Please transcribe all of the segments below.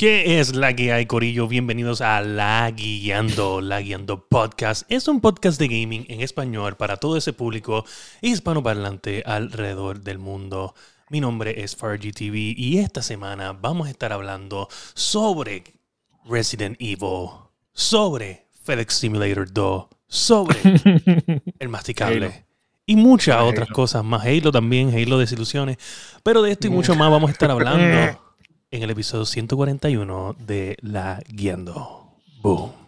¿Qué es la que hay, Corillo? Bienvenidos a La Guiando, La Guiando Podcast. Es un podcast de gaming en español para todo ese público hispanoparlante alrededor del mundo. Mi nombre es Fargy TV y esta semana vamos a estar hablando sobre Resident Evil, sobre FedEx Simulator 2, sobre el masticable. Halo. Y muchas Halo. otras cosas más. Halo también, Halo Desilusiones. Pero de esto y mucho más vamos a estar hablando en el episodio 141 de La Guiando. Boom.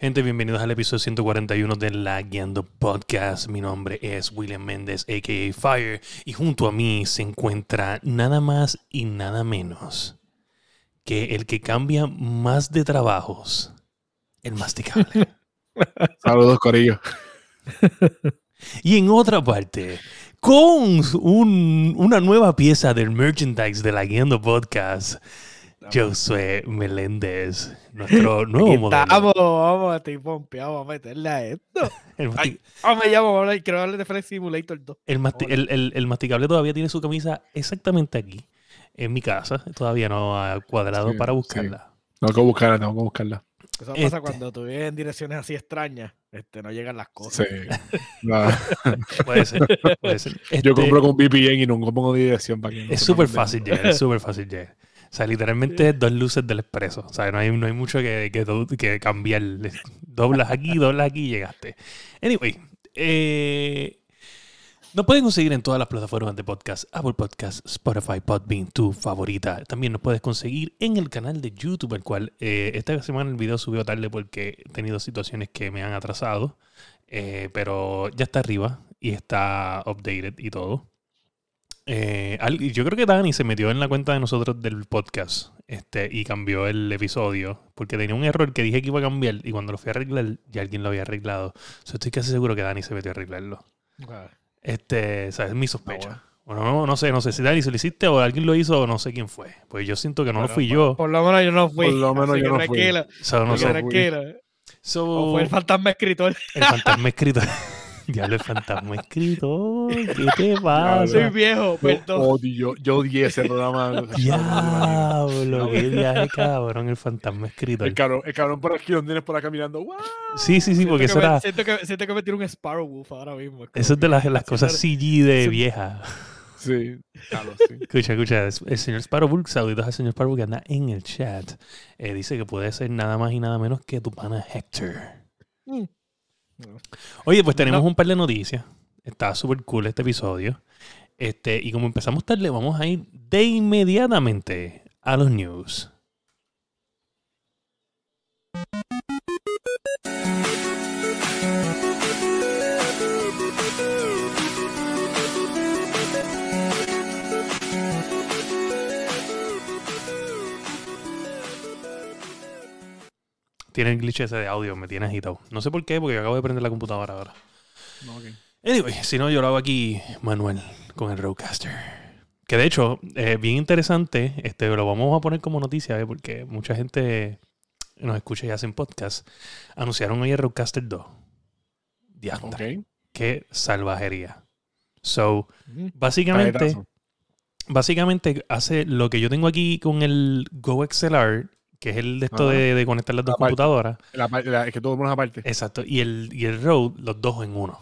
Gente, bienvenidos al episodio 141 de La Guiando Podcast. Mi nombre es William Méndez, a.k.a. Fire, y junto a mí se encuentra nada más y nada menos que el que cambia más de trabajos, el masticable. Saludos, Corillo. y en otra parte, con un- una nueva pieza del merchandise de La Guiando Podcast, Josué Meléndez, nuestro nuevo Aquí modelo. estamos, vamos, estoy pompeado, vamos a meterle a esto. El masti- Ay, vamos, me llamo, vamos a hablar- quiero hablar de Flight Simulator 2. El, masti- el, el- el masticable todavía tiene su camisa exactamente aquí, en mi casa. Todavía no ha cuadrado Sí, para sí. buscarla. Tengo que buscarla, tengo que buscarla. Eso Este. pasa cuando tú vives en direcciones así extrañas, este, no llegan las cosas. Sí. Nada. Puede ser. puede ser. Yo Este, compro con VPN y nunca pongo dirección para que no Es súper fácil llegar, es súper fácil llegar. O sea, literalmente dos luces del expreso. O sea, no hay, no hay mucho que, que, que cambiar. Doblas aquí, doblas aquí y llegaste. Anyway, eh, nos pueden conseguir en todas las plataformas de podcast, Apple Podcast, Spotify, Podbean, tu favorita. También nos puedes conseguir en el canal de YouTube, el cual eh, esta semana el video subió tarde porque he tenido situaciones que me han atrasado. Eh, pero ya está arriba y está updated y todo. Eh, yo creo que Dani se metió en la cuenta de nosotros del podcast este, y cambió el episodio porque tenía un error que dije que iba a cambiar y cuando lo fui a arreglar ya alguien lo había arreglado. So, estoy casi seguro que Dani se metió a arreglarlo. Ah, Este, o sea, es mi sospecha. Ah, Bueno, no, no sé, no sé si Dani se lo hiciste o alguien lo hizo o no sé quién fue. Pues yo siento que no lo fui por- yo. Por lo menos yo no fui. Por lo menos yo no fui. tranquila, So, no. So, O fue el fantasma escritor. el fantasma escritor. Diablo, el fantasma escritor. ¿Qué te pasa? Soy viejo, Yo perdón. odio, yo odié ese programa. Diablo, qué viaje cabrón, el fantasma escritor. El cabrón, el cabrón por aquí, donde por acá mirando. ¡guau! Sí, sí, sí, Siento porque que eso me- era. siento, que, siento que me tiro un Sparrow Wolf ahora mismo. como Eso es de las, las cosas CG de Sí. vieja. Sí, claro, sí. Escucha, escucha. es- El señor Sparrowbook, saludos al señor Sparrowbook que anda en el chat. Eh, dice que puede ser nada más y nada menos que tu pana Hector. Mm. Oye, pues tenemos No. un par de noticias. Está súper cool este episodio. Este, y como empezamos tarde, vamos a ir de inmediatamente a los news. Tiene el glitch ese de audio, me tiene agitado. No sé por qué, porque acabo de prender la computadora ahora. No, ok. Anyway, si no, yo lo hago aquí, Manuel, con el Roadcaster. Que de hecho, eh, bien interesante, este, lo vamos a poner como noticia, ¿eh? porque mucha gente nos escucha y hacen podcast. Anunciaron hoy el Roadcaster 2. Diantre, Ok. qué salvajería. So, básicamente, básicamente hace lo que yo tengo aquí con el Go XLR, que es el de esto de, de conectar las dos Aparte. computadoras. La, par- la- es que todo el mundo es aparte. Exacto. Y el, y el Road, los dos en uno.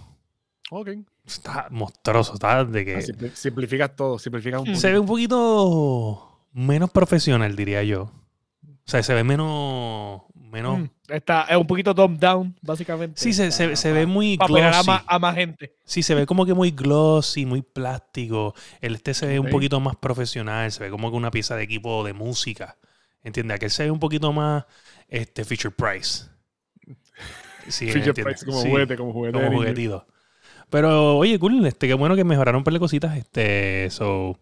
Ok. Está monstruoso, está de que... Ah, simpli- Simplificas todo, simplificas un Mm. poco. Se ve un poquito menos profesional, diría yo. O sea, se ve menos. menos Mm. Está, es un poquito dumbed down, básicamente. Sí, se, se- se ve muy Para a más, a más gente. Sí, se ve como que muy glossy, muy plástico. El este se ve un poquito más profesional, se ve como que una pieza de equipo de música. ¿Entiendes? Aquel se ve un poquito más este, feature price. Sí, Feature price, como Sí, juguete, como juguete. como juguetito. Pero, oye, cool, este, qué bueno que mejoraron un par de cositas. Este, so,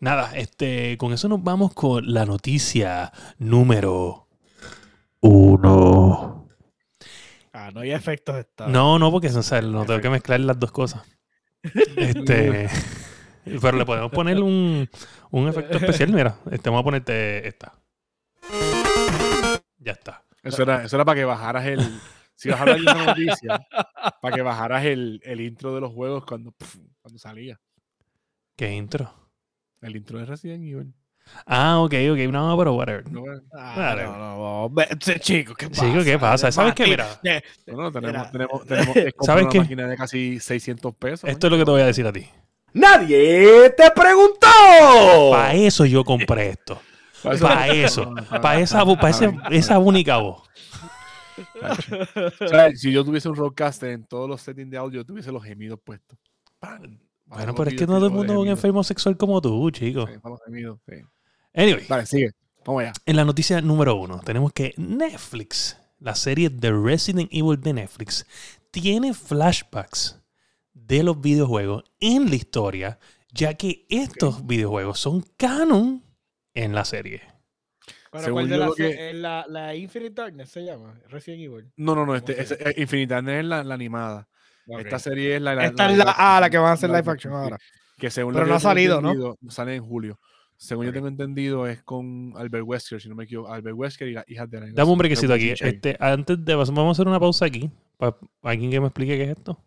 nada, este, con eso nos vamos con la noticia número uno. Ah, no hay efectos estables. No, no, porque o sea, no tengo que mezclar las dos cosas. Este, pero le podemos poner un, un efecto especial. Mira, este, vamos a ponerte esta. Ya está. Eso era, eso era para que bajaras el. Si vas a hablar de una noticia, para que bajaras el, el intro de los juegos cuando, cuando salía. ¿Qué intro? El intro de Resident Evil. Ah, ok, ok. No, pero whatever. No, Ah, no, no, no. Chico, ¿qué pasa? Chico, ¿qué pasa? ¿Sabes qué? Mira. eh, no, tenemos, Mira. tenemos, tenemos ¿Sabes una qué? máquina de casi 600 pesos. Esto es lo que te voy a decir a ti. Nadie te preguntó. Para eso yo compré esto. Para eso. Para esa, pa' ese- esa única voz. O sea, si yo tuviese un roadcaster en todos los settings de audio, tuviese los gemidos puestos. ¡Pam! Bueno, pero es que no todo el mundo es un enfermo sexual como tú, chico. Sí, para los gemidos, sí. Anyway, Dale, sigue. Vamos allá. en la noticia número uno, tenemos que Netflix, la serie de Resident Evil de Netflix, tiene flashbacks de los videojuegos en la historia, ya que estos videojuegos son canon en la serie. Pero Según ¿cuál de la, lo que- la, la Infinite Darkness se llama? Resident Evil. No, no, no. Este, ¿Cómo se ese- eh, Infinite Darkness es la, la animada. Esta serie es la. la Esta es la, la que van a hacer live action ahora. Que según Pero no ha salido, ¿no? Sale en julio. Según yo tengo entendido, es con Albert Wesker, si no me equivoco. Albert Wesker y la hija de la Dame un brequecito aquí. Este, antes de vamos a hacer una pausa aquí. Para alguien que me explique qué es esto.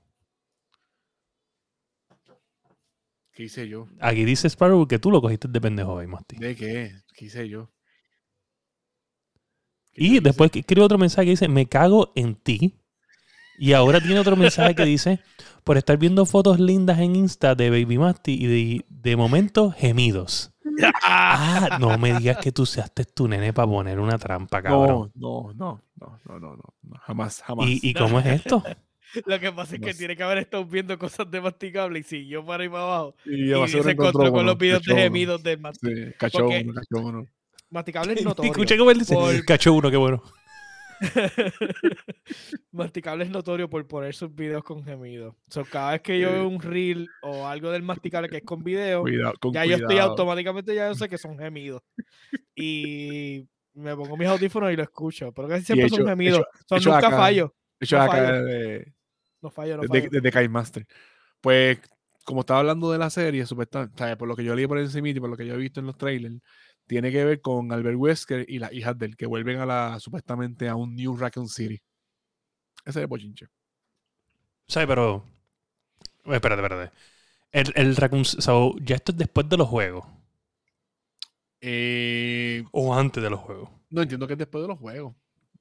¿Qué hice yo? Aquí dice Sparrow que tú lo cogiste de pendejo hoy, Masti. ¿De qué? ¿Qué hice yo? ¿Qué Y después escribe otro mensaje que dice, me cago en ti. Y ahora tiene otro mensaje que dice, por estar viendo fotos lindas en Insta de Baby Masti y de, de momento gemidos. Ah, no me digas que tú seaste tu nene para poner una trampa, cabrón. No, no, no, no, no, no, no, no, jamás, jamás. ¿Y, ¿Y cómo es esto? Lo que pasa es que No sé. tiene que haber estado viendo cosas de masticable y siguió para ahí para abajo. Y, Y, se encontró con uno, los videos de cachó gemidos del masti- Sí, cachó uno, cachó uno. masticable es notorio. escuché cómo él dice, Por- cacho uno, qué bueno. masticable es notorio por poner sus videos con gemidos. So, cada vez que yo veo un reel o algo del masticable que es con video, Cuidado, con ya yo estoy automáticamente ya yo sé que son gemidos. Y me pongo mis audífonos y lo escucho. Pero casi siempre son hecho- gemidos. hecho- son nunca acá- fallo. Hecho, no acá fallo. de, No fallo, no desde, fallo. desde Kai Master. Pues, como estaba hablando de la serie, supuestamente, por lo que yo leí por encima y por lo que yo he visto en los trailers, tiene que ver con Albert Wesker y las hijas de él, que vuelven a la, supuestamente, a un New Raccoon City. Ese es el bochinche. ¿Sabes? Pero... eh, Espérate, espérate. El, el Raccoon... so, ya esto es después de los juegos. Eh, O antes de los juegos. no entiendo que es después de los juegos.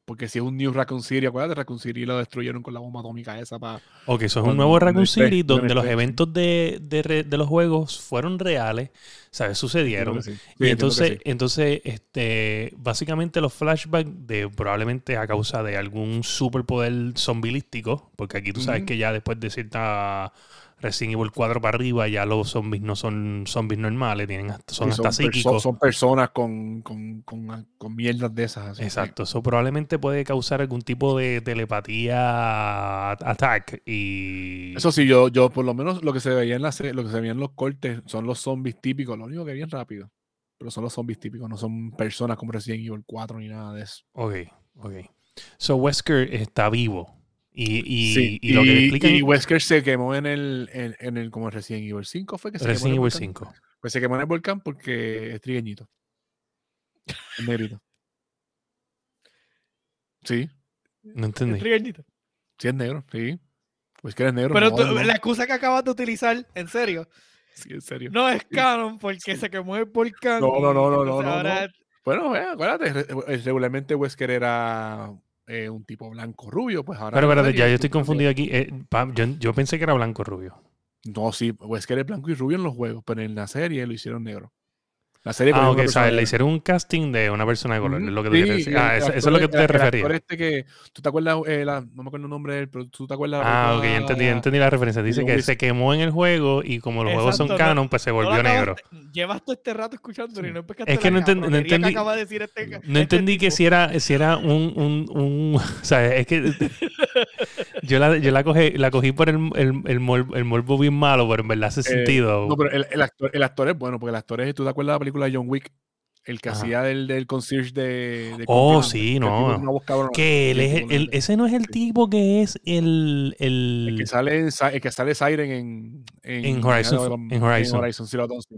Porque si es un New Raccoon City, acuérdate, Raccoon City lo destruyeron con la bomba atómica esa para... Ok, eso es un nuevo Raccoon City donde los eventos de, de re- de los juegos fueron reales, ¿sabes? Sucedieron. y entonces, entonces este, básicamente los flashbacks de probablemente a causa de algún superpoder zombilístico, porque aquí tú sabes que ya después de cierta Resident Evil 4 para arriba, ya los zombies no son zombies normales, tienen hasta- son hasta perso- psíquicos. son personas con, con, con, con mierdas de esas. así. Exacto, eso probablemente puede causar algún tipo de telepatía attack y... Eso sí, yo, yo por lo menos lo que se veía en la serie- lo que se veía en los cortes son los zombies típicos, lo único que bien rápido. Pero son los zombies típicos, no son personas como Resident Evil 4 ni nada de eso. Ok, ok. So Wesker está vivo. Y, y, Sí, y lo que explican y Wesker se quemó en el, en, en el como Resident Evil 5 fue que se quemó en Resident Evil volcán? 5. Pues se quemó en el volcán porque es trigueñito. Es negrito. Sí, No entendí. Es trigueñito. sí es negro, sí. Wesker es negro. Pero no, tú- no. la excusa que acabas de utilizar, en serio, Sí, en serio. no es canon porque se quemó el volcán. No, no, no, no, no, no, ahora- Bueno, eh, acuérdate, eh, regularmente Wesker era eh, un tipo blanco rubio, pues ahora. Pero ya yo es estoy confundido aquí. Eh, pa- yo, yo pensé que era blanco rubio. No, sí, Wesker es blanco y rubio en los juegos, pero en la serie lo hicieron negro. La serie Ah, ok, o sea, le hicieron un casting de una persona de color. Es lo que tú sí, quieres decir. Ah, eso, eso es lo que tú te el referías. este que, ¿tú te acuerdas? eh, la- no me acuerdo el nombre de él, pero tú te acuerdas. la Ah, ok, ya entendí, ya entendí la referencia. Dice que se quemó en el juego y como los juegos son canon, pues se no volvió negro. acabaste- Llevas todo este rato escuchándolo y no Es que no enten- no entendí- Que acaba de decir este, No este entendí que si era, si era un, un, un- O sea, es que yo la, yo la, cogí, la cogí por el, el, el, mor- el morbo bien malo, pero en verdad hace Eh, sentido. No, pero el, el actor, el actor es bueno, porque el actor es, ¿tú te acuerdas de la película de John Wick? el que Ajá. hacía del, del concierge de, de Oh, sí, que no. Que él es el- ese no es el tipo que es el. el, El que sale, en el que sale Siren en, En Horizon- en Horizon. Zero Dawn, sí.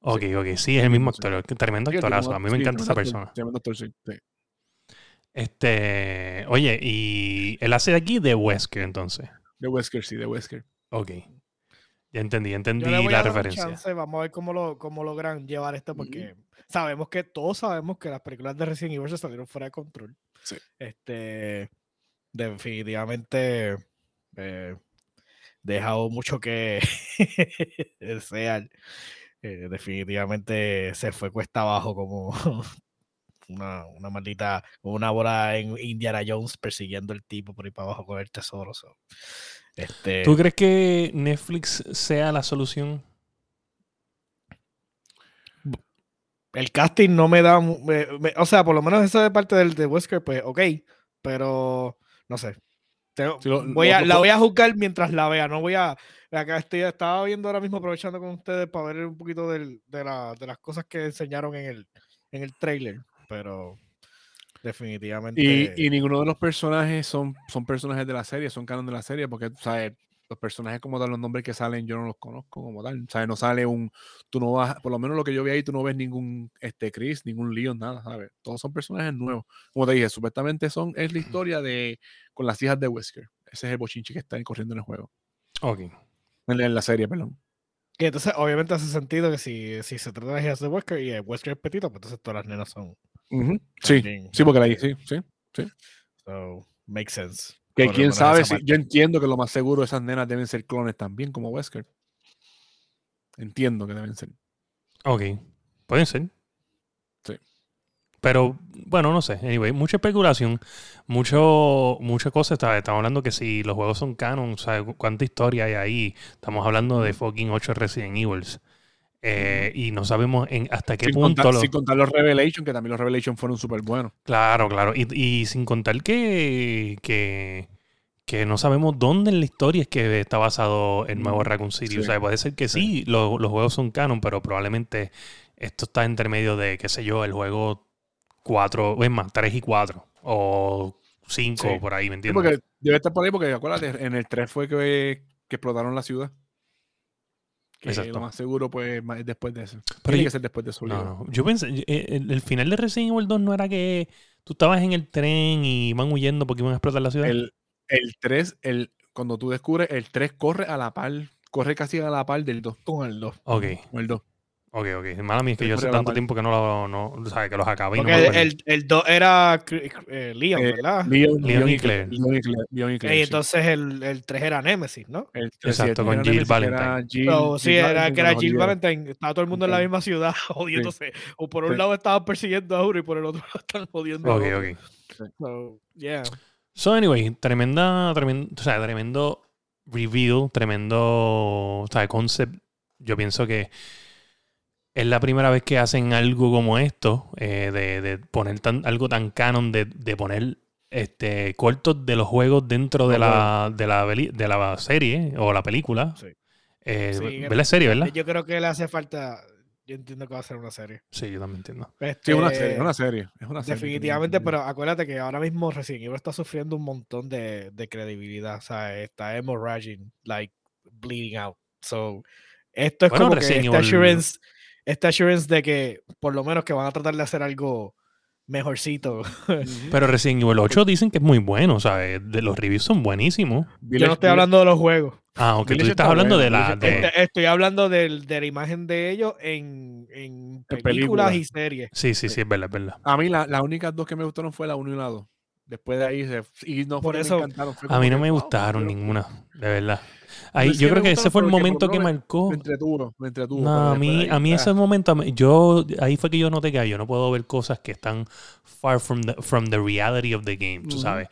ok, ok, sí, es el mismo actor. Tremendo Sí, el actorazo. A mí me encanta esa tremendo persona. tremendo actor, sí. Este. Oye, y él hace de aquí de Wesker, entonces. De Wesker, sí, de Wesker. Ok. Ya entendí, entendí Yo le voy a la dar un referencia. chance, vamos a ver cómo, lo, cómo logran llevar esto, porque sabemos que todos sabemos que las películas de Resident Evil se salieron fuera de control. Sí. Este, definitivamente eh, dejado mucho que desear. Eh, definitivamente se fue cuesta abajo como una, una maldita, una bola en Indiana Jones persiguiendo el tipo por ahí para abajo con el tesoro. so. Este, ¿Tú crees que Netflix sea la solución? el casting no me da. mu- me- me- o sea, por lo menos esa de parte del de Wesker, pues, ok. Pero no sé. Tengo- Sí, lo- voy a, la voy a juzgar mientras la vea. No voy a. Acá estoy, estaba viendo ahora mismo, aprovechando con ustedes para ver un poquito del- de, la- de las cosas que enseñaron en el, en el trailer. Pero definitivamente. Y, y ninguno de los personajes son, son personajes de la serie, son canon de la serie, porque, ¿sabes? Los personajes como tal, los nombres que salen, yo no los conozco como tal. ¿Sabes? No sale un, tú no vas, por lo menos lo que yo vi ahí, tú no ves ningún este Chris, ningún Leon, nada, ¿sabes? Todos son personajes nuevos. Como te dije, supuestamente son, es la historia de, con las hijas de Wesker. Ese es el bochinche que está corriendo en el juego. Ok. En la, en la serie, perdón. que entonces, obviamente, hace sentido que si, si se trata de las hijas de Wesker y el Wesker es petito, pues entonces todas las nenas son. Sí, sí, porque la sí, sí. So, makes sense. Que quién sabe, si, yo entiendo que lo más seguro esas nenas deben ser clones también, como Wesker. Entiendo que deben ser. Ok. Pueden ser. Sí. Pero, bueno, no sé. Anyway, mucha especulación. Mucho, muchas cosas. Está- Estamos hablando que si los juegos son canon, ¿sabes? ¿Cuánta historia hay ahí? Estamos hablando de fucking 8 Resident Evils. Eh, y no sabemos en hasta qué Sin punto contar, sin contar los Revelation, que también los Revelation fueron súper buenos. Claro, claro. Y, y sin contar que, que, que no sabemos dónde en la historia es que está basado el nuevo Mm, Raccoon City. sí, O sea, puede ser que sí, lo- los juegos son canon, pero probablemente esto está entre medio de, qué sé yo, el juego 4, o es más, 3 y 4. O 5 Sí. por ahí, ¿me entiendes? porque debe estar por ahí, porque acuérdate, en el 3 fue que, que explotaron la ciudad. Que Exacto. lo más seguro, pues, es después de eso. Pero Tiene yo- que ser después de eso. No, no. Yo pensé, yo- eh, el, el final de Resident Evil 2 no era que tú estabas en el tren y iban huyendo porque iban a explotar la ciudad. El, el 3, el, cuando tú descubres, el 3 corre a la par, corre casi a la par del 2. Con el 2. Ok, O el 2. Ok, ok. Mala mía, es que Sí, yo hace tanto tiempo que no lo, no, o sea, que los acabé y no Porque me el, el, el 2 era eh, Leon, Eh, ¿verdad? Leon, Leon y Claire. Leon y Claire. Leon y Claire, y sí. entonces el, el 3 era Nemesis, ¿no? El 3, sí, Exacto, con Jill Nemesis, que era Valentine. Jill- So, sí, Jill era Valentine que era Jill. Valentine. Estaba todo el mundo en la misma ciudad jodiéndose. O por un Sí. lado estaban persiguiendo a uno y por el otro lado están jodiendo Ok, ok. So, yeah. So, anyway, tremenda, tremendo, o sea, tremendo reveal, tremendo, o sea, concept. Yo pienso que es la primera vez que hacen algo como esto, eh, de, de poner tan, algo tan canon, de, de poner este cortos de los juegos dentro de la, de, la, peli- de la serie o la película. Sí. Eh, Sí, ¿Ves la serie, verdad? Yo creo que le hace falta. Yo entiendo que va a ser una serie. Sí, yo también entiendo. Sí, es una Este, serie, es una serie. Es una serie. Definitivamente, pero acuérdate que ahora mismo Resident Evil está sufriendo un montón de, de credibilidad. O sea, está hemorrhaging, like bleeding out. So, esto es Bueno, como que esta Evil- assurance, esta assurance de que por lo menos que van a tratar de hacer algo mejorcito. Pero Resident Evil 8 dicen que es muy bueno, o sea, de los reviews son buenísimos. Yo no estoy hablando de los juegos. Ah, ok, tú estás está hablando de la... De- Este- Estoy hablando del- de la imagen de ellos en, en películas películas. y series. Sí, sí, sí, es verdad, es verdad. A mí la- las únicas dos que me gustaron fue la 1 y la 2. Después de ahí, se, y no Por eso- me encantaron. fue A mí no me gustaron pero ninguna, de verdad. Ahí, yo creo que ese fue el momento que marcó. Me entretuvo, me entretuvo. No, a mí, a mí ah, ese momento, yo, ahí fue que yo noté que yo no puedo ver cosas que están far from the, from the reality of the game, tú sabes.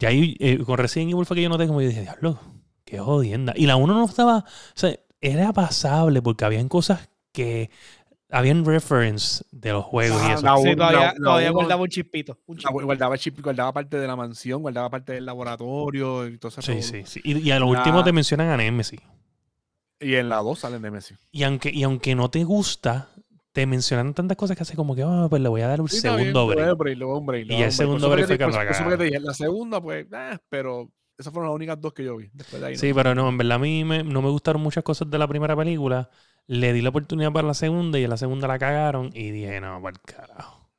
Y ahí, eh, con Resident Evil fue que yo noté como yo dije, diablo, qué jodienda. Y la uno no estaba, o sea, era pasable porque habían cosas que, habían reference de los juegos y Ah, eso. la Sí, todavía, la- todavía guardaba un chispito. Un chispito. guardaba, chip, guardaba parte de la mansión, guardaba parte del laboratorio y todo eso. Sí, sí, sí. Y, y a lo La- último te mencionan a Nemesis. Y en la 2 salen de Messi. Y aunque, y aunque no te gusta, te mencionan tantas cosas que hace como que, ah, pues le voy a dar un Sí, bien, segundo dar break. break, un break, le Y el un segundo break eso fue que la eso fue que te cagaron. dije, La segunda, pues, eh, pero esas fueron las únicas dos que yo vi. Después de ahí no. Sí, pero no, en verdad a mí me- no me gustaron muchas cosas de la primera película. Le di la oportunidad para la segunda y en la segunda la cagaron y dije, no, el carajo.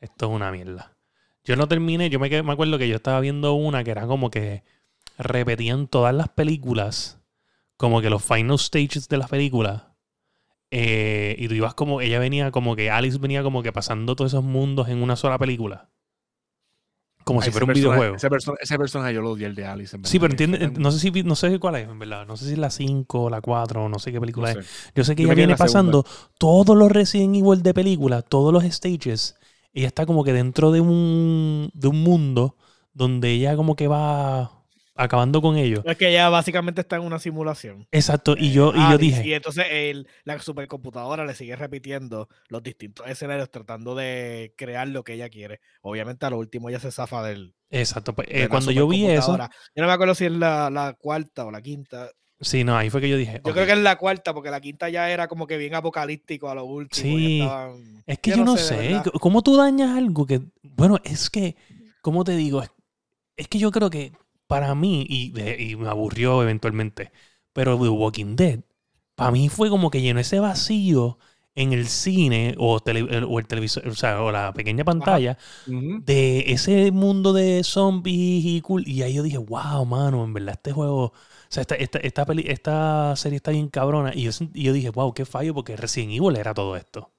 Esto es una mierda. Yo no terminé, yo me, me acuerdo que yo estaba viendo una que era como que repetían todas las películas, como que los final stages de las películas. eh, y tú ibas como, ella venía como que, Alice venía como que pasando todos esos mundos en una sola película. Como si fuera un personaje- videojuego. Ese, persona- ese personaje yo lo odié, el de Alice. en Sí, pero entiende, no sé si no sé cuál es, en verdad. No sé si es la 5 o la 4 o no sé qué película no es. Yo sé que Yo ella viene segunda. pasando todos los Resident Evil de película, todos los stages. Ella está como que dentro de un, de un mundo donde ella como que va acabando con ellos. Es que ya básicamente está en una simulación. Exacto. Y yo, y yo Alice, dije, Y entonces el- la supercomputadora le sigue repitiendo los distintos escenarios tratando de crear lo que ella quiere. Obviamente a lo último ella se zafa del. exacto. pues, eh, cuando yo vi eso. Yo no me acuerdo si es la, la cuarta o la quinta. sí, no, ahí fue que yo dije, Yo creo que es la cuarta, porque la quinta ya era como que bien apocalíptico a lo último. Sí. estaban- Es que yo, no sé, c- ¿cómo tú dañas algo que, bueno, es que, ¿cómo te digo? Es que yo creo que para mí, y, y me aburrió eventualmente, pero The Walking Dead, para mí fue como que llenó ese vacío en el cine o, tele- el- o el televisor, o sea, o la pequeña pantalla de ese mundo de zombies y cool. Y ahí yo dije, wow, mano, en verdad este juego, o sea, esta, esta, esta, peli- esta serie está bien cabrona. Y yo, y yo dije, wow, qué fallo, porque Resident Evil era todo esto.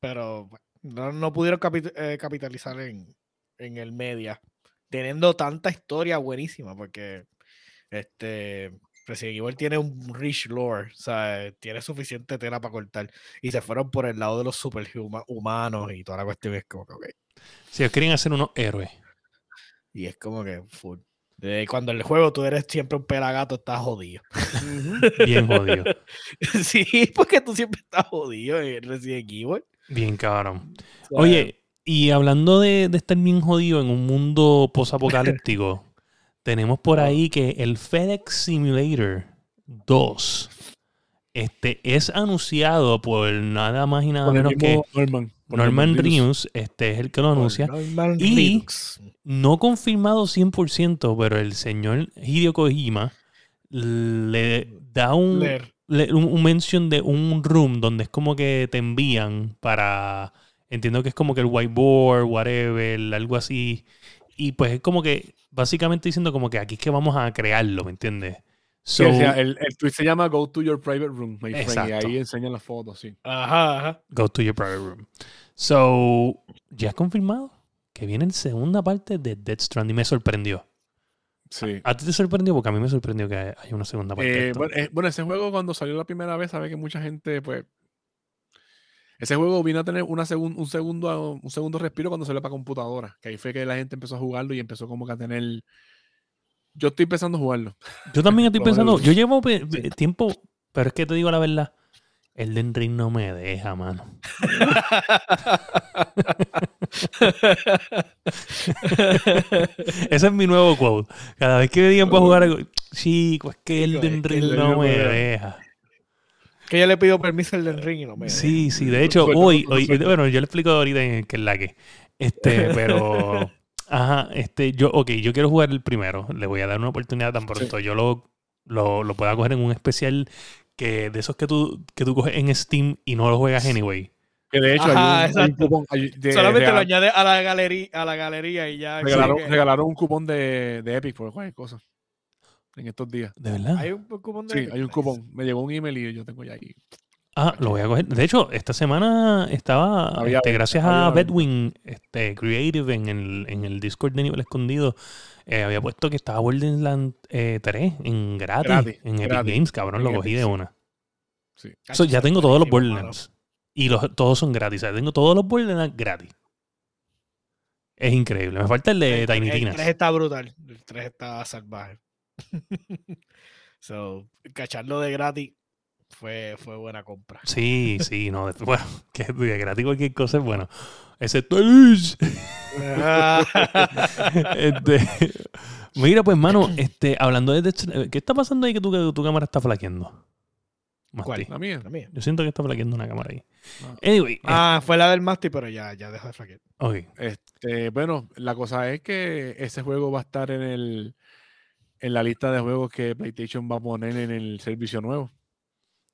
Pero no, no pudieron capi- eh, capitalizar en, en el media, teniendo tanta historia buenísima, porque este Resident Evil tiene un rich lore, o sea, tiene suficiente tela para cortar. Y se fueron por el lado de los superhumanos y toda la cuestión es como que, ok. Si ellos querían hacer unos héroes. Y es como que full. De cuando en el juego tú eres siempre un pelagato, estás jodido. Bien jodido. sí, porque tú siempre estás jodido en Resident Evil. Bien cabrón. O sea, Oye, y hablando de, de estar bien jodido en un mundo posapocalíptico, tenemos por ahí que el FedEx Simulator 2 este, es anunciado por nada más y nada menos que Norman. por Norman Reedus. Este es el que lo anuncia. Norman Y-. No confirmado 100%, pero el señor Hideo Kojima le da un, le- un, un mention de un room donde es como que te envían para. Entiendo que es como que el whiteboard, whatever, algo así. Y pues es como que básicamente diciendo como que aquí es que vamos a crearlo, ¿me entiendes? Sí, o sea, el, el tweet se llama Go to your private room, my friend. Y ahí enseñan las fotos, sí. Ajá, ajá. go to your private room. So, ya es confirmado que viene en segunda parte de Dead Stranding. Me sorprendió. Sí. ¿A ti te sorprendió? Porque a mí me sorprendió que haya una segunda parte. de Eh, esto. bueno, eh, bueno, ese juego cuando salió la primera vez, sabe que mucha gente, pues. Ese juego vino a tener una segun- un, segundo, un segundo respiro cuando salió para computadora. Que ahí fue que la gente empezó a jugarlo y empezó como que a tener. Yo estoy empezando a jugarlo. Yo también estoy pensando, yo llevo Sí. tiempo, pero es que te digo la verdad, el Den Ring no me deja, mano. Ese es mi nuevo quote. Cada vez que me digan para jugar algo, chico, es que el Den Ring no me deja. Que yo le pido permiso al del ring y no me. Sí, sí, de hecho, hoy, hoy bueno, yo le explico ahorita en que es la que. Este, pero. Ajá, este, yo, ok, yo quiero jugar el primero. Le voy a dar una oportunidad tan pronto. Yo lo, lo, lo pueda coger en un especial que de esos que tú, que tú coges en Steam y no lo juegas anyway. Que de hecho Ajá, hay, un, hay un exacto. cupón. hay- de- Solamente lo regal- añade a la galería, a la galería y ya. regalaron, regalaron un cupón de, de Epic por cualquier cosa. En estos días. ¿De verdad? Hay un cupón de Sí, Epic, hay un cupón. Me llegó un email y yo tengo ya ahí. Ah, lo voy a coger. De hecho, esta semana estaba, Había este, gracias había a. Bedwin este, Creative en el, en el Discord de Nivel Escondido, eh, había puesto que estaba Borderlands eh, 3 en gratis, Gratis, en Epic gratis. Games, cabrón, lo cogí Epic, de una. Sí. So, ya tengo todos los Borderlands. Y los, todos son gratis. O sea, tengo todos los Borderlands gratis. Es increíble. Me falta el de Tiny el Tinas. 3 está brutal. El 3 está salvaje. so, cacharlo de gratis fue, fue buena compra. Sí, sí, no. de- Bueno, que, que gratis cualquier cosa es bueno. Excepto el... Este, mira, pues, mano, este, hablando de... ¿Qué está pasando ahí que tu, tu cámara está flaqueando? ¿Cuál? Masti. La mía. La mía. Yo siento que está flaqueando una cámara ahí. Ah. Anyway, Ah, fue la del Masti, pero ya, ya dejó de flaquear. ok. Este, bueno, la cosa es que ese juego va a estar en el en la lista de juegos que PlayStation va a poner en el servicio nuevo.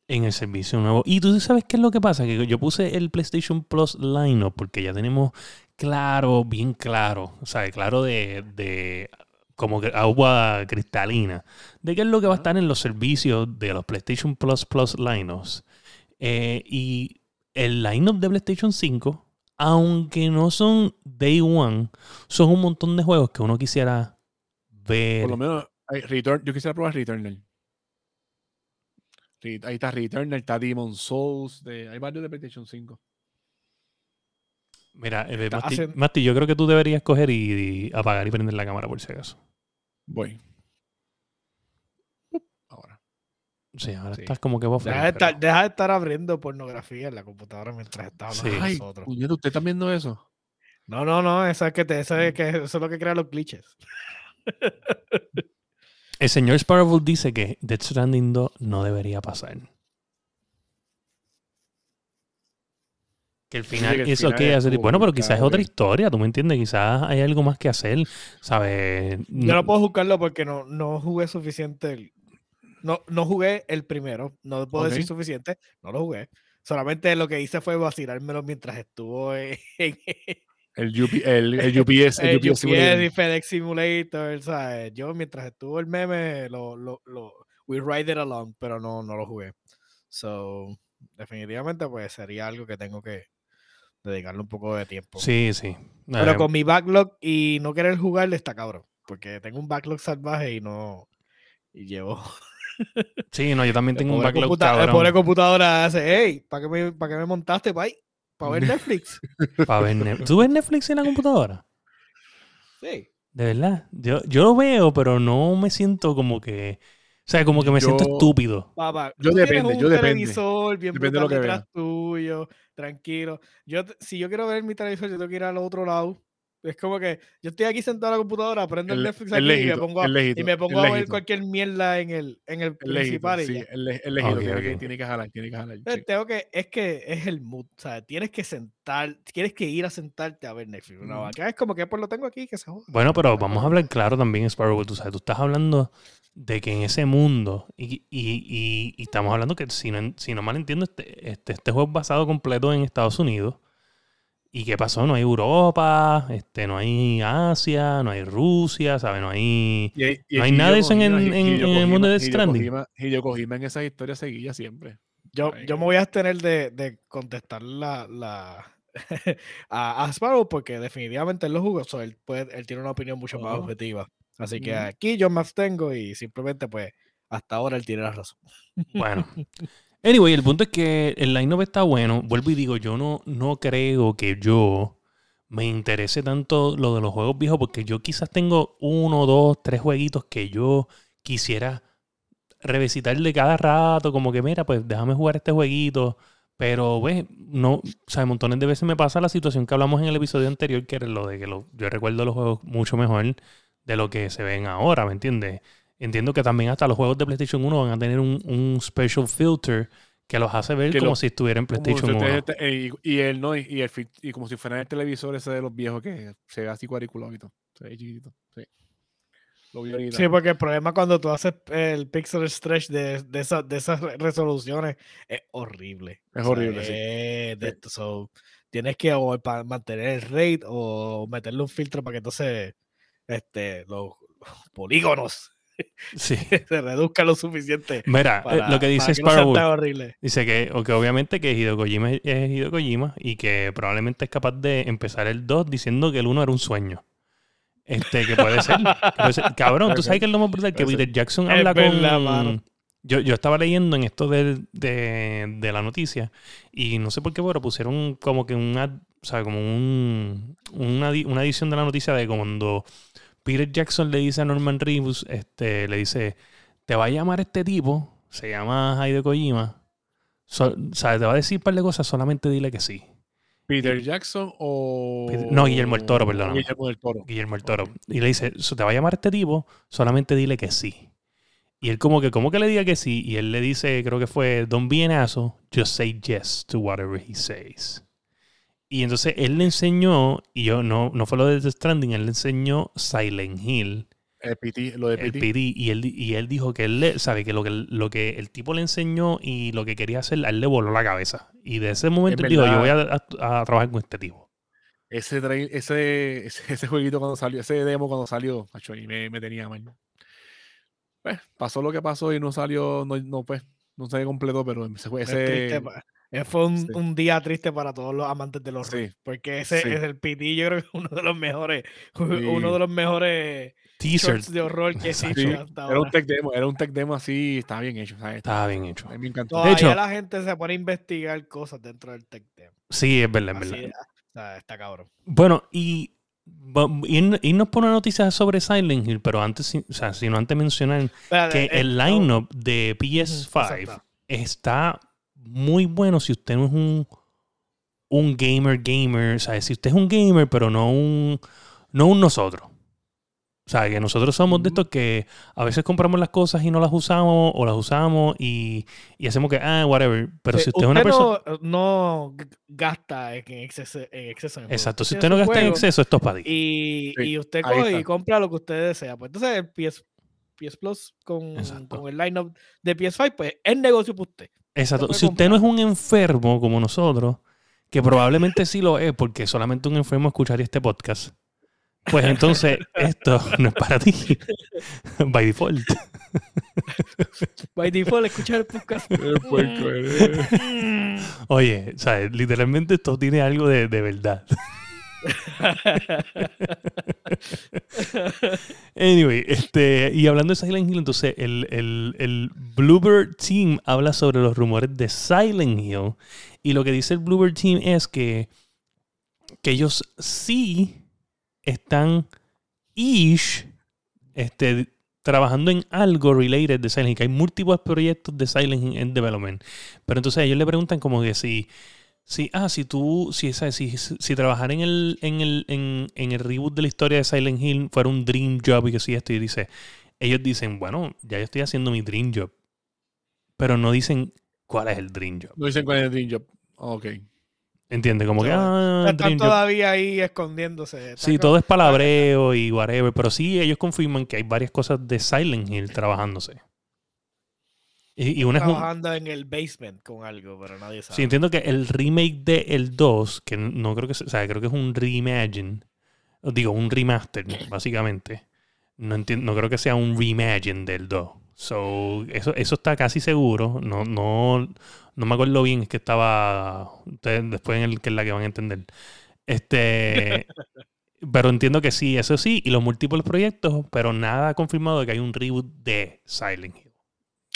en el servicio nuevo. Y tú sabes qué es lo que pasa, que yo puse el PlayStation Plus Lineup porque ya tenemos claro, bien claro, o sea, claro de, de como que agua cristalina, de qué es lo que va a estar en los servicios de los PlayStation Plus Plus Lineups. Eh, y el lineup de PlayStation 5, aunque no son Day One, son un montón de juegos que uno quisiera ver. Por lo menos, Return, yo quisiera probar Returnal. Re- Ahí está Returnal, está Demon Souls, de, hay varios de PlayStation 5. Mira, eh, Masti, Masti, yo creo que tú deberías coger y, y apagar y prender la cámara por si acaso. Voy. Ahora. Sí, ahora Sí. estás como que vos. Deja de, estar, deja de estar abriendo pornografía en la computadora mientras está hablando Sí. con Ay, nosotros. puñeta, ¿usted está viendo eso? No, no, no, eso es, que te, eso, es que, eso es lo que crea los glitches. El señor Sparrow dice que Death Stranding 2 no debería pasar. Que el final, que el eso final que hacer. Bueno, pero quizás es otra historia, ¿tú me entiendes? Quizás hay algo más que hacer, ¿sabes? Yo no puedo jugarlo porque no, no jugué suficiente. el- no, no jugué el primero, no puedo decir suficiente, no lo jugué. Solamente lo que hice fue vacilármelo mientras estuvo en, en El, UP, el, el UPS, el el UPS UPS Simulator. y FedEx Simulator, ¿sabes? Yo mientras estuvo el meme, lo, lo, lo, we ride it along, pero no, no lo jugué. So, definitivamente, pues sería algo que tengo que dedicarle un poco de tiempo. Sí, sí. Pero Eh, con mi backlog y no querer jugar está cabrón. Porque tengo un backlog salvaje y no. Y llevo. Sí, no, yo también tengo un backlog computa- El pobre computadora hace, hey, ¿para qué me, para qué me montaste, pay? ¿Para ver Netflix? para ver Netflix. ¿Tú ves Netflix en la computadora? sí. De verdad. Yo, yo lo veo, pero no me siento como que... O sea, como que me siento estúpido. Papá, Yo tú tienes depende, un yo depende. televisor bien Depende de lo que detrás tuyo, tranquilo. Yo, si yo quiero ver mi televisor, yo tengo que ir al otro lado. Es como que yo estoy aquí sentado en la computadora, prendo el, El- Netflix aquí y me pongo, a, y me pongo a ver cualquier mierda en el, en el principal. y sí, ya. el, el tiene, que, ok. tiene que jalar, tiene que jalar. Sí. tengo que, es que es el mood, o sea, tienes que sentar, tienes que ir a sentarte a ver Netflix. Una Ujú. vaca. Es como que pues lo tengo aquí, que se joda. Bueno, pero vamos a hablar claro también, Sparrow. Tú sabes, tú estás hablando de que en ese mundo, y, y- y- y estamos hablando que, si no, si no mal entiendo, este, este, este juego es basado completo en Estados Unidos. ¿Y qué pasó? No hay Europa, este, no hay Asia, no hay Rusia, ¿sabes? No hay... Y, y- no hay nada de eso en en- Hideo en el mundo de Death Stranding. Hideo Kojima en esas historias seguía siempre. Yo, yo me voy a abstener de, de contestar la, la a, a Sparrow porque definitivamente él lo jugó, so él, puede- él tiene una opinión mucho más Ajá. objetiva. Así que aquí yo me abstengo y simplemente pues hasta ahora él tiene la razón. Bueno. Anyway, el punto es que el line-up está bueno. Vuelvo y digo, yo no, no creo que yo me interese tanto lo de los juegos viejos porque yo quizás tengo uno, dos, tres jueguitos que yo quisiera revisitar de cada rato, como que mira, pues déjame jugar este jueguito. Pero, pues, no, o sea, montones de veces me pasa la situación que hablamos en el episodio anterior, que era lo de que lo- yo recuerdo los juegos mucho mejor de lo que se ven ahora, ¿me entiendes? Entiendo que también hasta los juegos de PlayStation 1 van a tener un, un special filter que los hace ver Que como lo- si estuviera en PlayStation si 1. ustedes te- eh, y, y el no, y, y el y como si fuera el televisor ese de los viejos que se ve así cuadriculado y todo. Se ve chiquitito. Sí. Lo vi ahorita. Sí, porque el problema cuando tú haces el pixel stretch de, de, esa- de esas re- resoluciones es horrible. Es O sea, horrible, sí. es de Sí. esto, so, tienes que o pa- mantener el rate o meterle un filtro para que entonces este, los, los polígonos Sí. se reduzcan lo suficiente. Mira, eh, Para, lo que dice no Sparrow horrible. dice que, o que obviamente que Hideo Kojima es Hideo Kojima y que probablemente es capaz de empezar el 2 diciendo que el 1 era un sueño. Este, que puede ser. que puede ser. Cabrón, tú sabes que es lo más brutal que. Peter Jackson habla con. mano. Yo, yo estaba leyendo en esto del- de, de la noticia y no sé por qué, pero pusieron como que un, ad- o sea, como un, una, una edición de la noticia de cuando Peter Jackson le dice a Norman Reedus, este, le dice, te va a llamar este tipo, se llama Hideo Kojima, so- o sea, te va a decir un par de cosas, solamente dile que sí. Peter Jackson o. Peter- no, Guillermo del Toro, perdóname. Guillermo del Toro. Guillermo el Toro. Y le dice, "So, te va a llamar este tipo, solamente dile que sí. Y él como que, ¿cómo que le diga que sí? Y él le dice, creo que fue, an asshole, just say yes to whatever he says. Y entonces él le enseñó, y yo no, no fue lo de The Stranding, él le enseñó Silent Hill, El PT, lo de el PT. Y él, y él dijo que él le, sabe que lo, que lo que el tipo le enseñó y lo que quería hacer, a él le voló la cabeza. Y de ese momento él dijo, yo voy a, a- a trabajar con este tipo. Ese, trail- ese, ese, ese jueguito cuando salió, ese demo cuando salió, macho, y me, me tenía mal. Pues, pasó lo que pasó y no salió, no, no pues, no se completó, pero ese, fue- Es triste ese eh, fue un, sí. un día triste para todos los amantes del horror. Sí, Porque ese sí. es el PT, yo creo que es uno de los mejores, Sí. uno de los mejores Teaser. shorts de horror que existe sí, hasta era un ahora. tech demo, era un tech demo así, estaba bien hecho, ¿sabes? Estaba bien hecho. A mí me encantó. Todavía hecho- la gente se pone a investigar cosas dentro del tech demo. Sí, es verdad, es Así verdad. es, está cabrón. Bueno, y irnos por una noticia sobre Silent Hill, pero antes, si- o sea, sino antes mencionar Espérate, que eh, el no, lineup de PS5 exacto. está muy bueno si usted no es un, un gamer gamer, o sea, si usted es un gamer, pero no un, no un nosotros. O sea, que nosotros somos de estos que a veces compramos las cosas y no las usamos, o las usamos y, y hacemos que, ah, whatever. Pero Sí, si usted es una persona... no, no g- gasta en exceso en, exceso en. Exacto, si usted no gasta en exceso, esto es para ti. Y, Sí, y usted coge y compra lo que usted desea. Pues entonces el PS, PS Plus con, con el lineup de PS5, pues es negocio para usted. Exacto. Si usted no es un enfermo como nosotros, que probablemente sí lo es, porque solamente un enfermo escucharía este podcast, pues entonces esto no es para ti. By default. By default, escuchar el podcast. Oye, ¿sabes? literalmente esto tiene algo de, de verdad. Anyway, este, y hablando de Silent Hill, entonces el, el, el Bluebird Team habla sobre los rumores de Silent Hill. Y lo que dice el Bluebird Team es que, que ellos sí están ish este, trabajando en algo related de Silent Hill. Que hay múltiples proyectos de Silent Hill en development. Pero entonces ellos le preguntan como que si... Si, ah, si tú, si, ¿sabes? si, si, trabajar en el, en, el, en, en el reboot de la historia de Silent Hill fuera un dream job y que sí esto, y dice, ellos dicen, bueno, ya yo estoy haciendo mi dream job. Pero no dicen cuál es el dream job. No dicen cuál es el Dream Job. Ok. ¿Entiendes? Como que, No, ah, Están job. todavía ahí escondiéndose. Sí, todo es palabreo y whatever. Pero sí, ellos confirman que hay varias cosas de Silent Hill trabajándose. Y, y una es un- trabajando en el basement con algo, pero nadie sabe. Sí, entiendo que el remake de el 2, que no creo que sea, o sea, creo que es un reimagine, digo, un remaster, básicamente. No, entiendo, no creo que sea un reimagine del 2. So, eso, eso está casi seguro. No, no, no me acuerdo bien, es que estaba. Ustedes después en el que es la que van a entender. Este. pero entiendo que sí, eso sí, y los múltiples proyectos, pero nada confirmado de que hay un reboot de Silent Hill.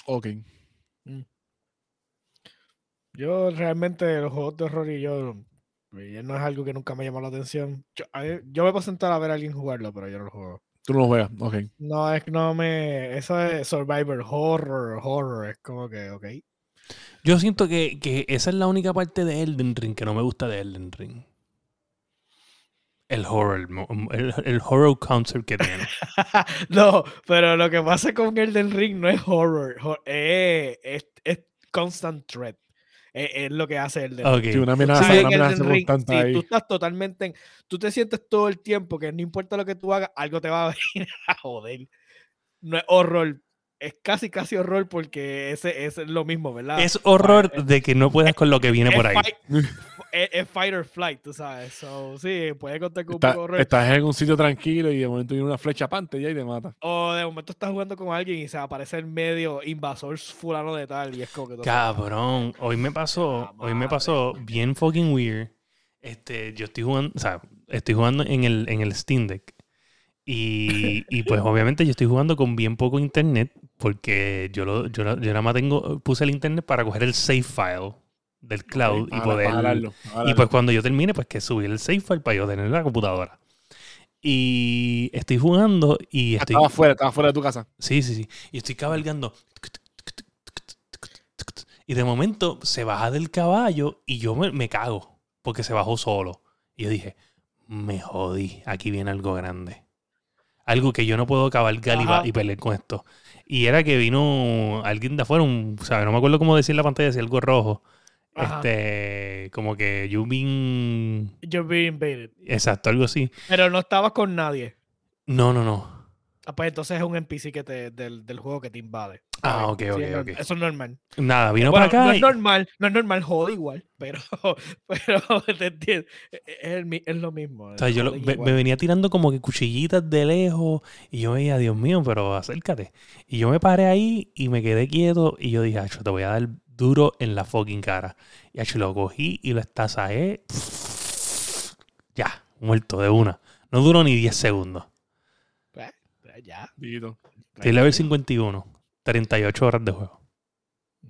Ok. Yo realmente los juegos de horror y yo eh, no es algo que nunca me llamó la atención. Yo me puedo sentar a ver a alguien jugarlo, pero yo no lo juego. Tú no lo juegas. Ok. No, es que no me. Eso es Survivor Horror, horror. Es como que, ok. Yo siento que, que esa es la única parte de Elden Ring que no me gusta de Elden Ring. El horror, el, el horror concert que tiene. no, pero lo que pasa con Elden Ring no es horror. hor- eh, es, es constant threat. Es, es lo que hace Elden Ring. Ok. Sí, una amenaza, Sí, una en amenaza Elden Ring, constante sí, ahí. tú estás totalmente en- tú te sientes todo el tiempo que no importa lo que tú hagas, algo te va a venir a joder. No es horror, es casi casi horror porque ese, ese es lo mismo, ¿verdad? Es horror Fire- de que no puedas con lo que viene es por ahí. fight- es, es fight or flight, tú sabes. So, sí, puede contar con un poco de horror. estás en un sitio tranquilo y de momento viene una flecha pante ya y te mata. O de momento estás jugando con alguien y se aparece en medio invasor fulano de tal y es como que tú- Cabrón, hoy me pasó, hoy me pasó bien fucking weird. Este, yo estoy jugando, o sea, estoy jugando en el, en el Steam Deck. Y, y pues obviamente yo estoy jugando con bien poco internet porque yo, lo, yo, yo nada más tengo, puse el internet para coger el save file del cloud y poder... jalarlo, Y pues cuando yo termine, pues que subir el save file para yo tener en la computadora. Y estoy jugando y Ah, estoy... Estaba fuera, estaba fuera de tu casa. Sí, sí, sí. Y estoy cabalgando. Y de momento se baja del caballo y yo me, me cago porque se bajó solo. Y yo dije, me jodí, aquí viene algo grande. algo que yo no puedo cabalgar y pelear con esto. Y era que vino alguien de afuera, un, ¿sabes? No me acuerdo cómo decir en la pantalla, si algo rojo. Ajá. Este, como que you've been... You're being invaded. Exacto, algo así. Pero no estabas con nadie. No, no, no. Ah, pues entonces es un NPC que te, del, del juego que te invade. Ah, ok, Sí, ok, es ok. Eso es normal. Nada, vino Bueno, para acá. no y- es normal, no es normal, jode igual, pero, pero te entiendo, es, el mi- es lo mismo. O sea, yo lo- me, venía tirando como que cuchillitas de lejos y yo veía, Dios mío, pero acércate. Y yo me paré ahí y me quedé quieto y yo dije, Acho, te voy a dar duro en la fucking cara. Y Acho, lo cogí y lo estazaé. Ya, muerto de una. No duró ni 10 segundos. Ya. Dito. Estoy level 51. 38 horas de juego.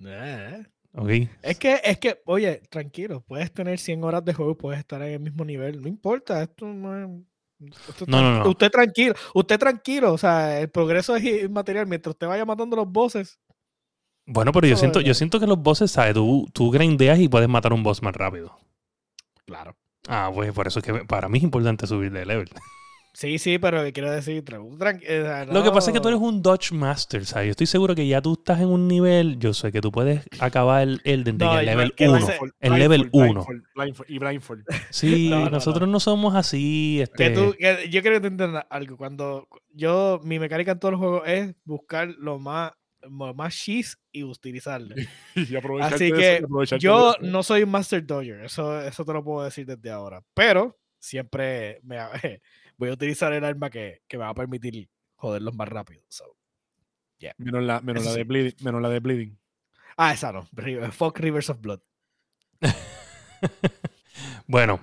Eh. ¿Ok? Es que, es que, oye, tranquilo, puedes tener 100 horas de juego, puedes estar en el mismo nivel, no importa, esto no es... esto No, no, no. Usted tranquilo, usted tranquilo, o sea, el progreso es inmaterial, mientras usted vaya matando los bosses. Bueno, pero yo siento, yo siento que los bosses, ¿sabes? Tú, tú grindeas y puedes matar un boss más rápido. Claro. Ah, pues por eso es que para mí es importante subir de level. Sí, sí, pero ¿qué quiero decir? Tran- tran- eh, o sea, Lo que pasa es que tú no- eres un Dodge Master, ¿sabes? Yo estoy seguro que ya tú estás en un nivel, yo sé que tú puedes acabar el Elden Ring No, en yo- level que va a 1. ser- El level Blindfold, 1. Blindfold, Blindfold, y Blindfold. Sí, No, no, nosotros no. somos así. que Este, tú- que yo quiero que tú entiendas algo. Cuando yo, mi mecánica en todos los juegos es buscar lo más, lo más cheese y utilizarlo. Y Así de que eso, y aprovecharte Yo de eso. no soy un Master Dodger, eso, eso te lo puedo decir desde ahora. Pero siempre me, voy a utilizar el arma que, que me va a permitir joderlos más rápido. so. Menos la, menos la de sí. bleeding. Menos la de bleeding. Ah, esa no. Fuck Rivers of Blood. Bueno,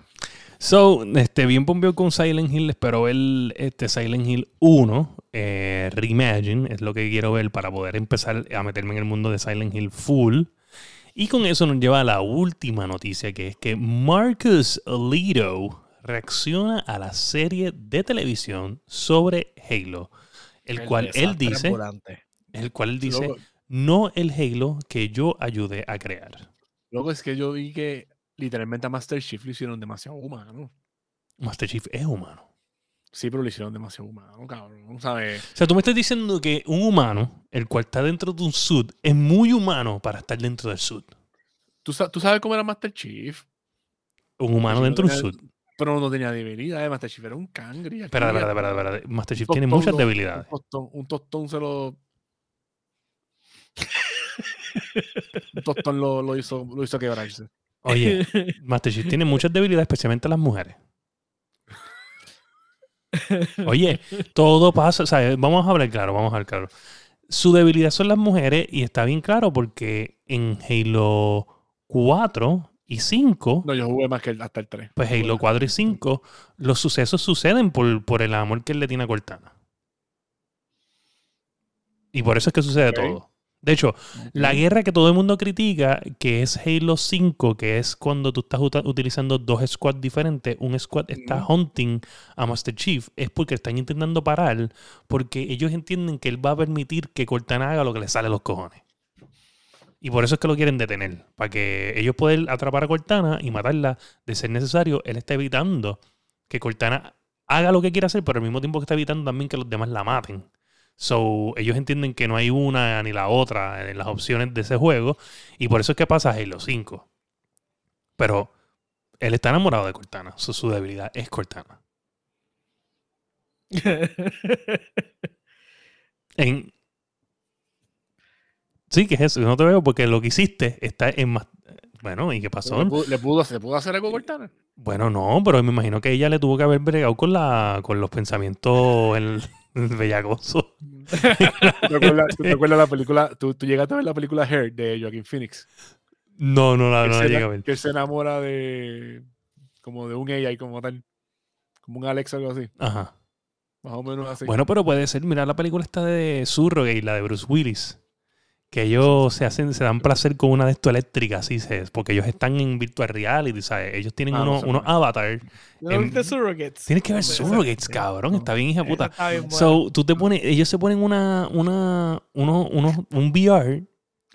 so, este, bien pompeo con Silent Hill. Espero ver este Silent Hill 1, eh, Reimagine, es lo que quiero ver para poder empezar a meterme en el mundo de Silent Hill full. Y con eso nos lleva a la última noticia, que es que Marcus Alito reacciona a la serie de televisión sobre Halo, el, cual él dice, ambulante. el cual él dice, no el Halo que yo ayudé a crear. loco, es que yo vi que literalmente a Master Chief lo hicieron demasiado humano. Master Chief es humano. Sí, pero lo hicieron demasiado humano, cabrón. ¿Sabes? O sea, tú me estás diciendo que un humano, el cual está dentro de un suit, es muy humano para estar dentro del suit. ¿Tú, tú sabes cómo era Master Chief, Un humano dentro de un suit. Pero no tenía debilidades. Master Chief era un cangri. aquí Espera, espera, espera, espera. Master Chief tiene muchas debilidades. Un tostón, un tostón se lo. un tostón lo, lo hizo, lo hizo quebrarse. Oye, Master Chief tiene muchas debilidades, especialmente las mujeres. Oye, todo pasa, o sea, vamos a hablar claro, vamos a hablar claro. Su debilidad son las mujeres y está bien claro porque en Halo 4 y 5, No, yo jugué más que el- hasta el 3. pues Halo 4 y 5, los sucesos suceden por, por el amor que él le tiene a Cortana. Y por eso es que sucede todo. De hecho, la guerra que todo el mundo critica, que es Halo 5, que es cuando tú estás utilizando dos squads diferentes, un squad está Ujú. hunting a Master Chief, es porque están intentando parar, porque ellos entienden que él va a permitir que Cortana haga lo que le sale a los cojones. Y por eso es que lo quieren detener, para que ellos puedan atrapar a Cortana y matarla de ser necesario. Él está evitando que Cortana haga lo que quiera hacer, pero al mismo tiempo que está evitando también que los demás la maten. So, ellos entienden que no hay una ni la otra en las opciones de ese juego. Y por eso es que pasa Halo 5. Pero él está enamorado de Cortana. So, su debilidad es Cortana. En... Sí, que es eso. No te veo porque lo que hiciste está en más. Bueno, ¿y qué pasó? ¿Le pudo, le pudo, ¿Se pudo hacer algo Cortana? Bueno, no, pero me imagino que ella le tuvo que haber bregado con la con los pensamientos el, el bellacoso. ¿Te acuerdas, tú te acuerdas la película? Tú, tú llegaste a ver la película Hair de Joaquin Phoenix. No, no, la, no la llegué a ver. Que él se enamora de. Como de un AI, como tal. Como un Alex, algo así. Ajá. Más o menos así. Bueno, pero puede ser, mira la película esta de Surrogate, la de Bruce Willis. Que ellos se hacen, se dan placer con una de estas eléctricas, así se, porque ellos están en virtual reality, ¿sabes? Ellos tienen Ah, no unos, avatars. ¿No Surrogates? Tienes que ver Surrogates, cabrón. Está bien, hija puta. está bien buena. So, tú te pones, ellos se ponen una, una, uno, uno, un VR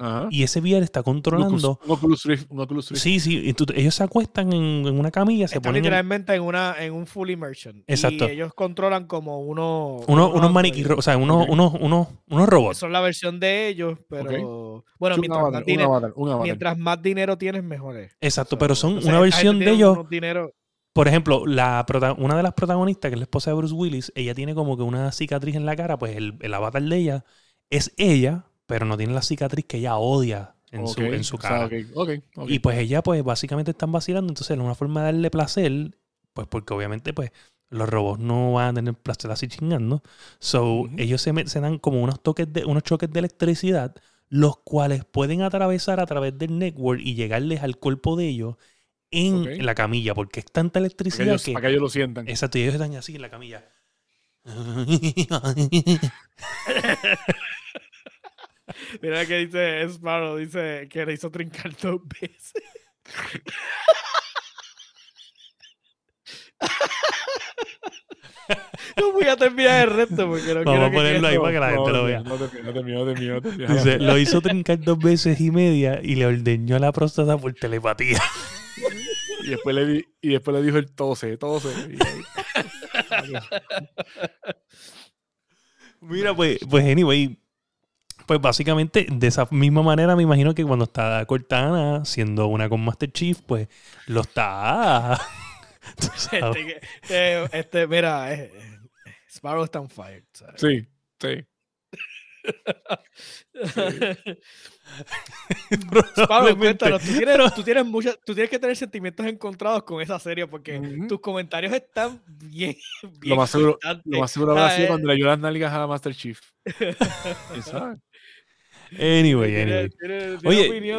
Ajá. y ese VR está controlando. Un Oculus Rift. Un Oculus Rift. Sí, sí, tú- ellos se acuestan en, en una camilla, se Están ponen en- literalmente en una en un full immersion. Exacto. Y ellos controlan como uno, unos, unos maniquí, androides. o sea, unos, unos, unos, unos robots. Son la versión de ellos, pero bueno, un mientras, avatar, más un dinero, avatar, mientras más dinero tienes, mejor es. Exacto, pero son o sea, una versión de ellos. dinero- Por ejemplo, la una de las protagonistas, que es la esposa de Bruce Willis, ella tiene como que una cicatriz en la cara, pues el, el avatar de ella es ella, pero no tiene la cicatriz que ella odia en, su, en su o sea, cara. Y pues ella, pues básicamente están vacilando, entonces es una forma de darle placer, pues porque obviamente, pues los robots no van a tener placer así chingando. So, ellos se, se dan como unos toques de, unos choques de electricidad, los cuales pueden atravesar a través del network y llegarles al cuerpo de ellos en la camilla, porque es tanta para, que electricidad ellos, que. para que ellos lo sientan. Exacto, y ellos están así en la camilla. Mira que dice Sparrow, dice que le hizo trincar dos veces. no voy a terminar el resto porque no Vamos quiero a ponerlo que ahí para que la gente lo vea. No te no. Dice, lo hizo trincar dos veces y media y le ordeñó la próstata por telepatía. Y después le, di- y después le dijo el tose, tose. Mira, pues, pues anyway, pues básicamente de esa misma manera me imagino que cuando está Cortana siendo una con Master Chief, pues lo está... Este, eh, este, mira, eh, eh, Sparrow está on fire. ¿sabes? Sí, sí. Sparrow, Probablemente. cuéntanos, tú tienes, tú, tienes mucha- tú tienes que tener sentimientos encontrados con esa serie porque tus comentarios están bien. Lo bien más seguro, lo más seguro habrá Ah, sido cuando le las nalgas a la Master Chief. ¿Quién sabe? Anyway, anyway. tiene- tiene Oye, mira.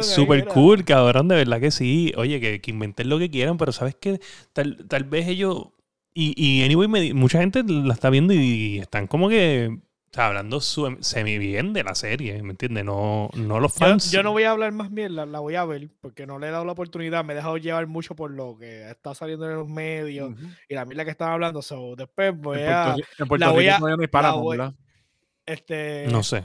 cool, cabrón, de verdad que sí. Oye, que, que inventen lo que quieran, pero sabes que tal, tal vez ellos. Y, y anyway, me mucha gente la está viendo y están como que. sea, hablando su- semi bien de la serie, ¿me entiendes? No, no los fans. yo no voy a hablar más mierda, la voy a ver porque no le he dado la oportunidad. Me he dejado llevar mucho por lo que está saliendo en los medios Ujú. y la mierda que están hablando. So, después voy En a. Puerto, en Puerto la voy Rico a- todavía no hay la Paramount, voy- ¿verdad? Este, No sé.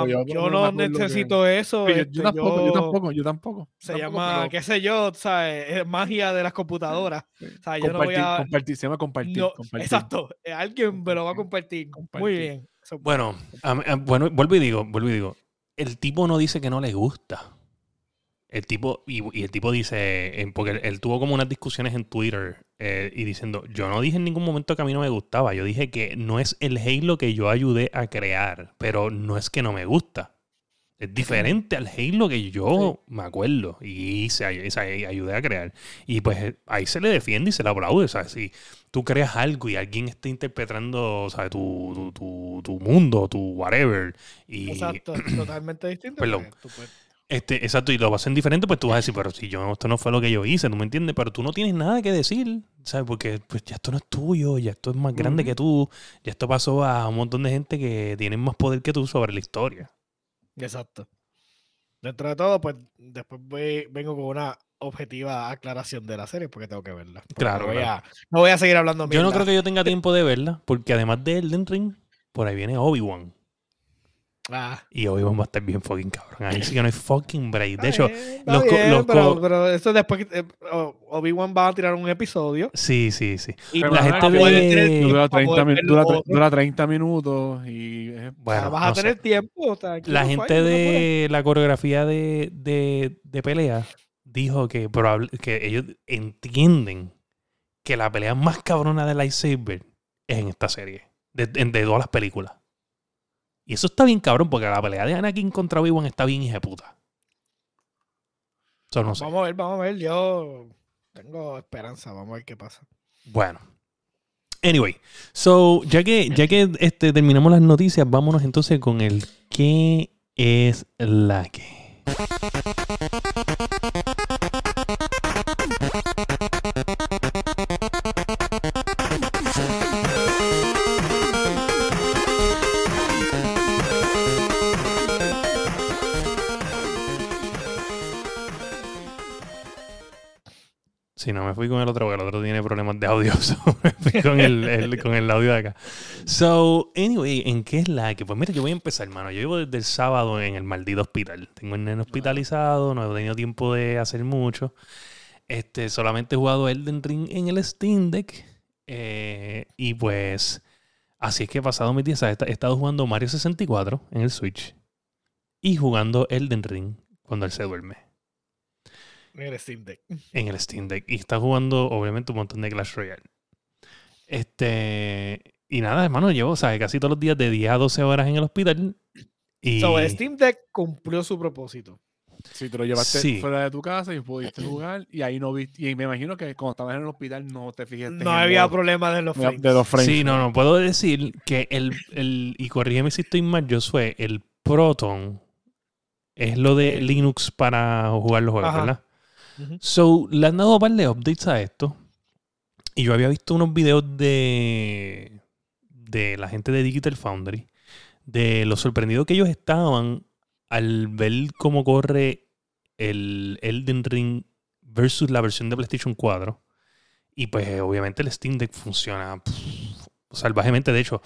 Pues yo- yo no que- necesito eso. Yo, este, yo tampoco, yo yo- tampoco, yo tampoco. Se tampoco, llama, pero qué sé yo, ¿sabes? Es magia de las computadoras. sí. O sea, yo no voy compartir, a. compartir, se llama compartir. no, compartir. exacto, eh, alguien me lo va a compartir. Muy bien. Bueno, a mí- a- bueno, vuelvo y digo, vuelvo y digo. El tipo no dice que no le gusta. El tipo, y, y el tipo dice, porque él, él tuvo como unas discusiones en Twitter eh, y diciendo, yo no dije en ningún momento que a mí no me gustaba, yo dije que no es el Halo que yo ayudé a crear, pero no es que no me gusta. Es diferente al Halo que yo me acuerdo y y ayudé a crear. Y pues eh, ahí se le defiende y se le aplaude. O sea, si tú creas algo y alguien está interpretando o sea, tu, tu, tu, tu mundo, tu whatever, y Exacto, totalmente distinto. Perdón. pues, tú puedes- este, exacto, y lo hacen diferente, pues tú vas a decir, pero si yo, esto no fue lo que yo hice, ¿tú me entiendes? Pero tú no tienes nada que decir, ¿sabes? Porque pues ya esto no es tuyo, ya esto es más grande que tú, ya esto pasó a un montón de gente que tienen más poder que tú sobre la historia. Exacto. Dentro de todo, pues después voy- vengo con una objetiva aclaración de la serie porque tengo que verla. Claro, No voy, claro. A, no voy a seguir hablando Yo no creo que yo tenga tiempo de verla, porque además de Elden Ring, por ahí viene Obi-Wan. Ah, Y Obi-Wan va a estar bien fucking cabrón. Ahí sí que no hay fucking break. De está hecho, los co- bien, los pero, eso después que, eh, Obi-Wan va a tirar un episodio sí, sí, sí. y Pero la gente Dura para 30, poder min- ver dura, lo tre- otro. dura 30 minutos y Bueno, vas a sé. tener tiempo. La gente de la coreografía de, de, de pelea dijo que, probable, que ellos entienden que la pelea más cabrona de lightsaber es en esta serie, de, de todas las películas. Y eso está bien cabrón, porque la pelea de Anakin contra Obi-Wan está bien hija de puta. Eso no sé. Vamos a ver, vamos a ver. Yo tengo esperanza. Vamos a ver qué pasa. Bueno. Anyway, so, ya que, ya que este, terminamos las noticias, vámonos entonces con el ¿Qué es la que? Sí, no me fui con el otro, porque el otro tiene problemas de audio. so me fui con el, el- con el audio de acá. So, anyway, ¿en qué es la que? Pues mira, yo voy a empezar, hermano. Yo llevo desde el sábado en el maldito hospital. Tengo el nene hospitalizado, no he tenido tiempo de hacer mucho. Este, solamente he jugado Elden Ring en el Steam Deck. Eh, y pues, así es que he pasado mis días. He estado jugando Mario 64 en el Switch. Y jugando Elden Ring cuando él se duerme En el Steam Deck. en el Steam Deck. Y está jugando, obviamente, un montón de Clash Royale. Este. Y nada, hermano, llevo, ¿sabes? Casi todos los días de 10 a 12 horas en el hospital. Y. So, el Steam Deck cumplió su propósito. Si te lo llevaste Sí. fuera de tu casa y pudiste jugar, y ahí no viste. Y me imagino que cuando estabas en el hospital no te fijaste. No había problema de los de- frames. de los frames. Sí, no, no. Puedo decir que el. el y corrígeme si estoy mal, yo soy el Proton. Es lo de Linux para jugar los juegos, Ajá. ¿verdad? So, le han dado un par de updates a esto. Y yo había visto unos videos de, de la gente de Digital Foundry. De lo sorprendido que ellos estaban al ver cómo corre el Elden Ring versus la versión de PlayStation 4. Y pues obviamente el Steam Deck funciona salvajemente. De hecho,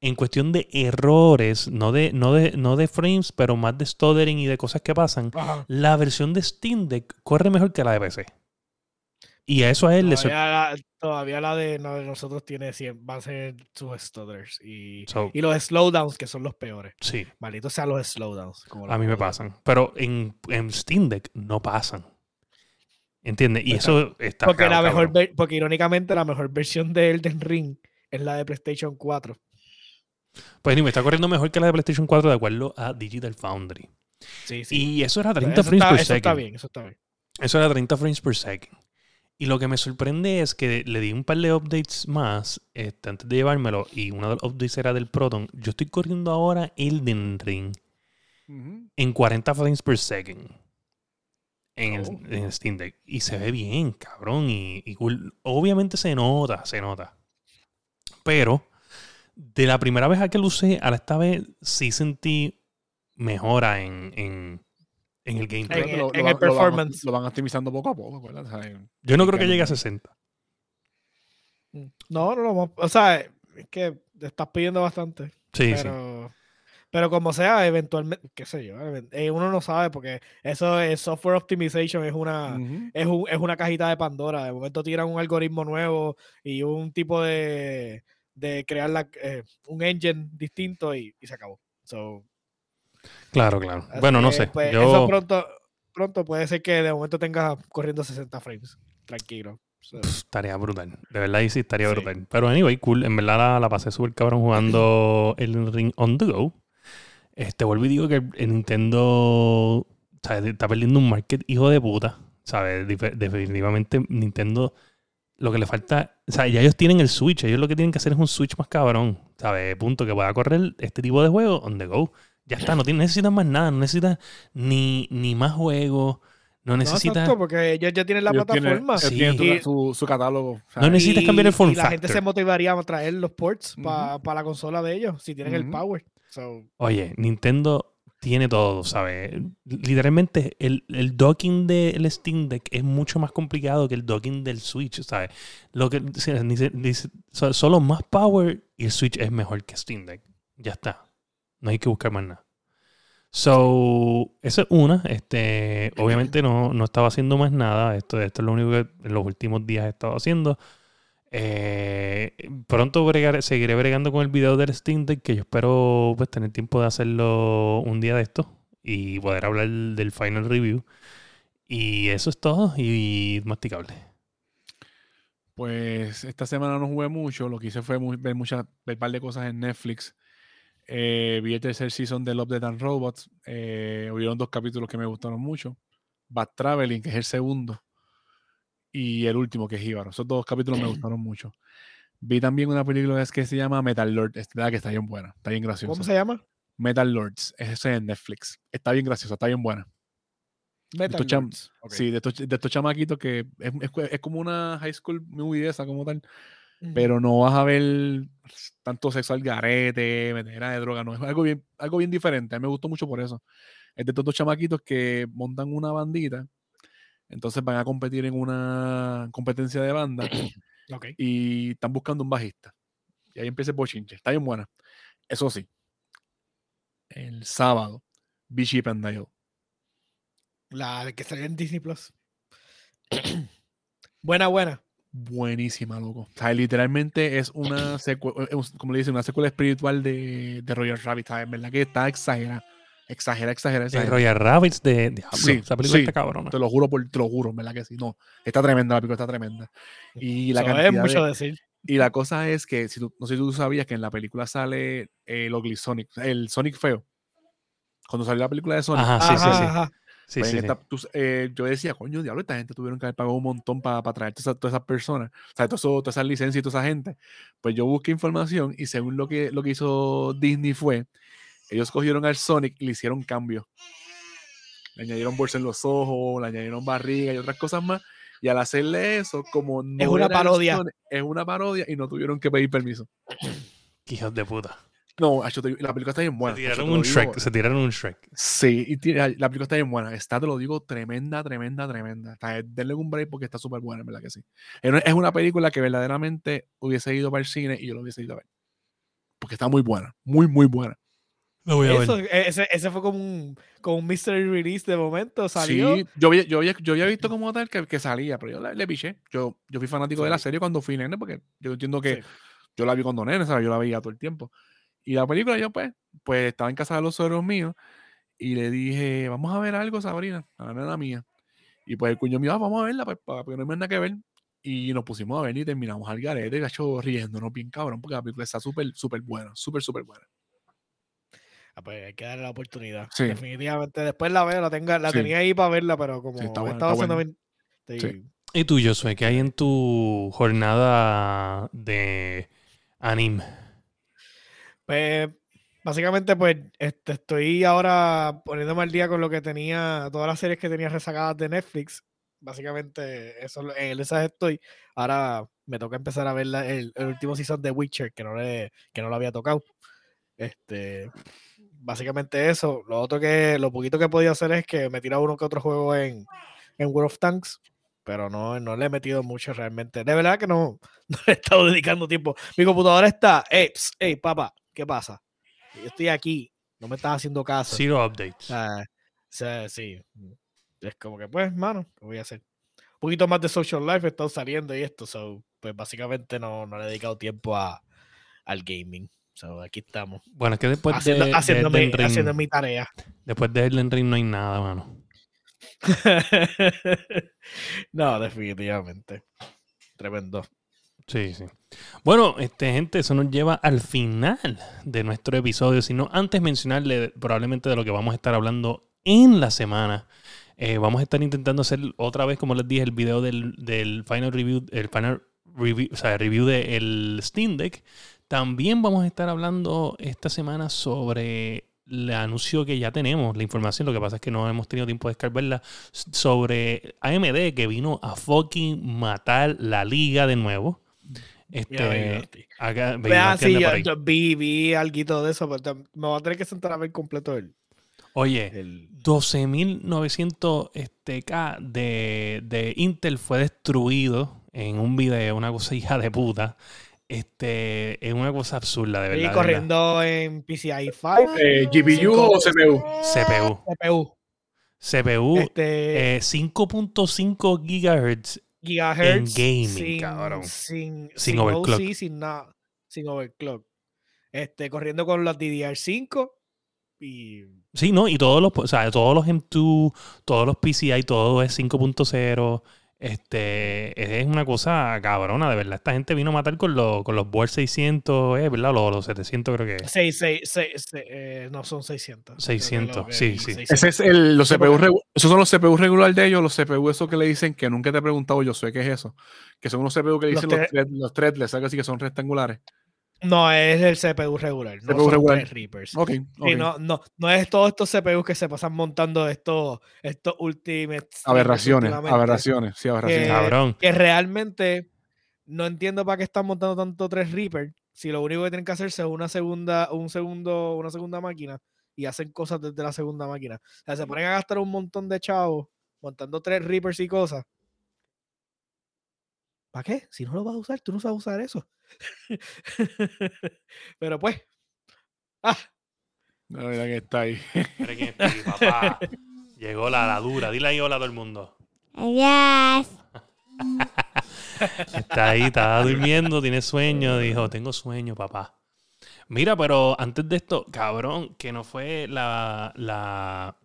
en cuestión de errores, no de, no de, no de frames, pero más de stuttering y de cosas que pasan, Ajá. la versión de Steam Deck corre mejor que la de PC. Y a eso a él le Todavía la, todavía la de, no, de nosotros tiene 100, va a ser sus stutters y, So, y los slowdowns que son los peores. sí, Malditos sean los slowdowns. como a mí me pasan. Pero en, en Steam Deck no pasan. ¿Entiendes? Y Exacto. eso está Porque, la caro, mejor, porque irónicamente la mejor versión de Elden Ring es la de PlayStation 4. Pues ni me está corriendo mejor que la de PlayStation 4 de acuerdo a Digital Foundry. Sí, sí. Y eso era Pero 30 eso frames está, per eso está second. bien, eso está bien. Eso era 30 frames per second. Y lo que me sorprende es que le di un par de updates más este, antes de llevármelo. Y uno de los updates era del Proton. Yo estoy corriendo ahora Elden Ring en 40 frames per second. En el, Oh. en el Steam Deck. Y se ve bien, cabrón. Y, y cool. Obviamente se nota, se nota. Pero de la primera vez a que lo usé, a la esta vez sí sentí mejora en, en, en el gameplay. En el- lo- en lo el van- lo van- performance. Lo van optimizando poco a poco, ¿verdad? O sea, Yo no creo que llegue a no- 60. Mm. No, no, no. O sea, es que te estás pidiendo bastante. Sí, sí. pero, como sea, eventualmente, qué sé yo, even- eh, uno no sabe porque eso es software optimization, es una, es, un- es una cajita de Pandora. De momento tiran un algoritmo nuevo y un tipo de, de crear la, eh, un engine distinto y, y se acabó. So, Claro, claro. Bueno, no sé. pues, Yo, Eso pronto, pronto puede ser que de momento tengas corriendo 60 frames. Tranquilo. So, pff, estaría brutal. De verdad, sí estaría Sí. brutal. Pero anyway, cool. En verdad la, la pasé súper cabrón jugando el Ring on the go. Este, vuelvo y digo que el Nintendo ¿sabes? está perdiendo un market hijo de puta. ¿Sabes? Definitivamente Nintendo lo que le falta, o sea, ya ellos tienen el Switch, ellos lo que tienen que hacer es un Switch más cabrón, ¿sabes? Punto que pueda correr este tipo de juegos on the go. Ya está, no tiene- necesitas más nada, no necesitas ni, ni más juegos, no no, necesitas... exacto, porque ellos ya tienen la Ellos tienen- plataforma. ellos Sí. tienen tu- Y- su, su catálogo. No necesitas cambiar el form y la gente se motivaría a traer los ports Ujú. para la consola de ellos si tienen el power. So, Oye, Nintendo tiene todo, ¿sabes? Literalmente el, el docking del Steam Deck es mucho más complicado que el docking del Switch, ¿sabes? Lo que solo más power y el Switch es mejor que Steam Deck. Ya está. No hay que buscar más nada. So, esa es una. Este, obviamente no, no estaba haciendo más nada. Esto, esto es lo único que en los últimos días he estado haciendo. Eh, pronto seguiré bregando con el video del Steam Deck, que yo espero pues tener tiempo de hacerlo un día de esto y poder hablar del final review. Y eso es todo y masticable. Pues esta semana no jugué mucho. Lo que hice fue mu- ver muchas, ver un par de cosas en Netflix. Eh, vi el tercer season de Love, Death and Robots. Eh, hubieron dos capítulos que me gustaron mucho. Bad Traveling, que es el segundo. Y el último, que es Jíbaro. Esos dos capítulos me gustaron mucho. Vi también una película que se llama Metal Lord. Es verdad que está bien buena. Está bien graciosa. ¿Cómo se llama? Metal Lords. Ese es en Netflix. Está bien graciosa, está bien buena. Metal estos cham- Lords. Ok. Sí, de estos, de estos chamaquitos que es, es- es como una high school movie de esa como tal, pero no vas a ver tanto sexo al garete, metera de droga, no, es algo bien, algo bien diferente. A mí me gustó mucho por eso. Es de estos dos chamaquitos que montan una bandita Entonces van a competir en una competencia de banda Ok. y están buscando un bajista. Y ahí empieza el bochinche. Está bien buena. Eso sí, el sábado, Cheap and Dale. La que salió en Disney Plus. buena, buena. Buenísima, loco. O sea, literalmente es una secuela, como le dicen, una secuela espiritual de, de Royal Rabbit. ¿sabes? ¿Verdad? Que está exagerada. Exagera, exagera, De exagera. Royal Rabbits de Diablo. Sí, esa película sí. está cabrona. Te lo juro, por, te lo juro, ¿verdad que sí? No, está tremenda, la película está tremenda. Y la Eso cantidad es mucho de- decir. Y la cosa es que, si tú- no sé si tú sabías que en la película sale el Ugly Sonic, el Sonic feo. Cuando salió la película de Sonic, Ajá, sí, sí, Ajá, sí. ajá. Sí, pues sí, sí. esta- tú- eh, yo decía, coño, diablo, esta gente tuvieron que haber pagado un montón para traer todas esas, personas, o sea, todas esas licencias y toda esa gente. Pues yo busqué información y según lo que, lo que hizo Disney fue, ellos cogieron al Sonic y le hicieron cambios. Le añadieron bolsa en los ojos, le añadieron barriga y otras cosas más. Y al hacerle eso, como no una era el parodia. Sonic, es una parodia y no tuvieron que pedir permiso. Hijos de puta. No, te- la película está bien buena. se tiraron un digo. Shrek. Se tiraron un Shrek. Sí, y la película está bien buena. Está, te lo digo, tremenda, tremenda, tremenda. Está, denle un break porque está súper buena, en verdad que sí. Es una, es una película que verdaderamente hubiese ido para el cine y yo lo hubiese ido a ver. Porque está muy buena, muy, muy buena. Lo voy a ver. Eso, e- ese, ese fue como un, como un mystery release de momento. Salió. Sí, yo había, yo, había, yo había visto como tal que, que salía, pero yo le, le piché. Yo, yo fui fanático de la Sí. serie cuando fui nene, porque yo entiendo que Sí. yo la vi cuando nene, ¿sabes? Yo la veía todo el tiempo. Y la película, yo pues, pues estaba en casa de los suegros míos y le dije, vamos a ver algo, Sabrina, a la nena mía. Y pues el cuño mío, "Ah, vamos a verla, pues, para, porque no hay nada que ver. Y nos pusimos a ver y terminamos al garete, gacho, riéndonos bien cabrón, porque la película está súper, súper buena, súper, súper buena. Ah, pues hay que darle la oportunidad. Sí. Definitivamente. Después la veo, la, tenga, la Sí. tenía ahí para verla, pero como está está haciendo bien- ¿Y tú, Josué? ¿Qué hay en tu jornada de anime? Pues, básicamente, pues, este, estoy ahora poniéndome al día con lo que tenía, todas las series que tenía rezagadas de Netflix. Básicamente, eso, en esas estoy. Ahora me toca empezar a ver la- el, el último season de Witcher, que no, le, que no lo había tocado. Este, básicamente eso. Lo otro que, lo poquito que podido hacer es que me he tirado uno que otro juego en, en World of Tanks, pero no, no le he metido mucho realmente. De verdad que no, no le he estado dedicando tiempo. Mi computadora está, hey, ps, hey, papá, ¿qué pasa? Yo estoy aquí, no me estás haciendo caso. Zero updates. Ah, o sea, sí. Es como que, pues, mano, ¿qué voy a hacer? Un poquito más de social life he estado saliendo y esto, so, pues básicamente no, no le he dedicado tiempo a, al gaming. So, aquí estamos. Bueno, es que después haciendo, de, de haciendo, mi, Elden Ring, haciendo mi tarea. después de Elden Ring no hay nada, mano. no, definitivamente. Tremendo. Sí, sí. Bueno, este, gente, eso nos lleva al final de nuestro episodio. Sino antes mencionarle probablemente de lo que vamos a estar hablando en la semana. Eh, vamos a estar intentando hacer otra vez, como les dije, el video del, del final review, el final review, o sea, review del Steam Deck. También vamos a estar hablando esta semana sobre el anuncio que ya tenemos, la información. Lo que pasa es que no hemos tenido tiempo de descargarla sobre AMD que vino a fucking matar la liga de nuevo. Este, acá, Vea, Beyonce sí, yo, vi, vi algo de eso, pero me voy a tener que sentar a ver completo el. Oye, el 12.900 este, K de, de Intel fue destruido en un video, una cosa hija de puta. Este, es una cosa absurda, de verdad. y de verdad. corriendo en PCI 5, Eh, ¿GPU Cinco. o CPU? CPU. CPU. CPU Este, eh, 5.5 GHz. gigahertz gaming, sin, cabrón. sin, Sin sin overclock. OC, sin nada, sin overclock. Este, corriendo con los DDR5 y Sí, ¿no? Y todos los, o sea, todos los M2, todos los PCI, todo es 5.0. Este, es una cosa cabrona, de verdad. Esta gente vino a matar con, los con los board 600, eh, ¿verdad? Los, los 700 creo que es. 6, 6, 6, eh, no son 600. creo que 600, lo que sí, sí. 600. Ese es el, los CPU esos son los CPU regular de ellos, los CPU esos que le dicen que nunca te he preguntado, yo sé qué es eso. Que son unos CPU que le dicen los, thread- los threadless, algo así que son rectangulares. No, es el CPU regular. No son regular. tres Reapers. Ok, Sí, ok. no, no, no es todos estos CPUs que se pasan montando estos, estos ultimate streamers aberraciones, aberraciones, sí, aberraciones. Cabrón. Que realmente no entiendo para qué están montando tanto tres Reaper si lo único que tienen que hacerse es una segunda, un segundo, una segunda máquina y hacen cosas desde la segunda máquina. O sea, se ponen a gastar un montón de chavos montando tres Reapers y cosas. ¿Para qué? Si no lo vas a usar, tú no sabes usar eso. Pero pues. Ah, La verdad que está ahí. Mira quién está aquí, papá. Llegó la, la dura. Dile ahí hola a todo el mundo. Adiós. Está ahí, está durmiendo, tiene sueño. Dijo, tengo sueño, papá. Mira, pero antes de esto, cabrón, que no fue la, la,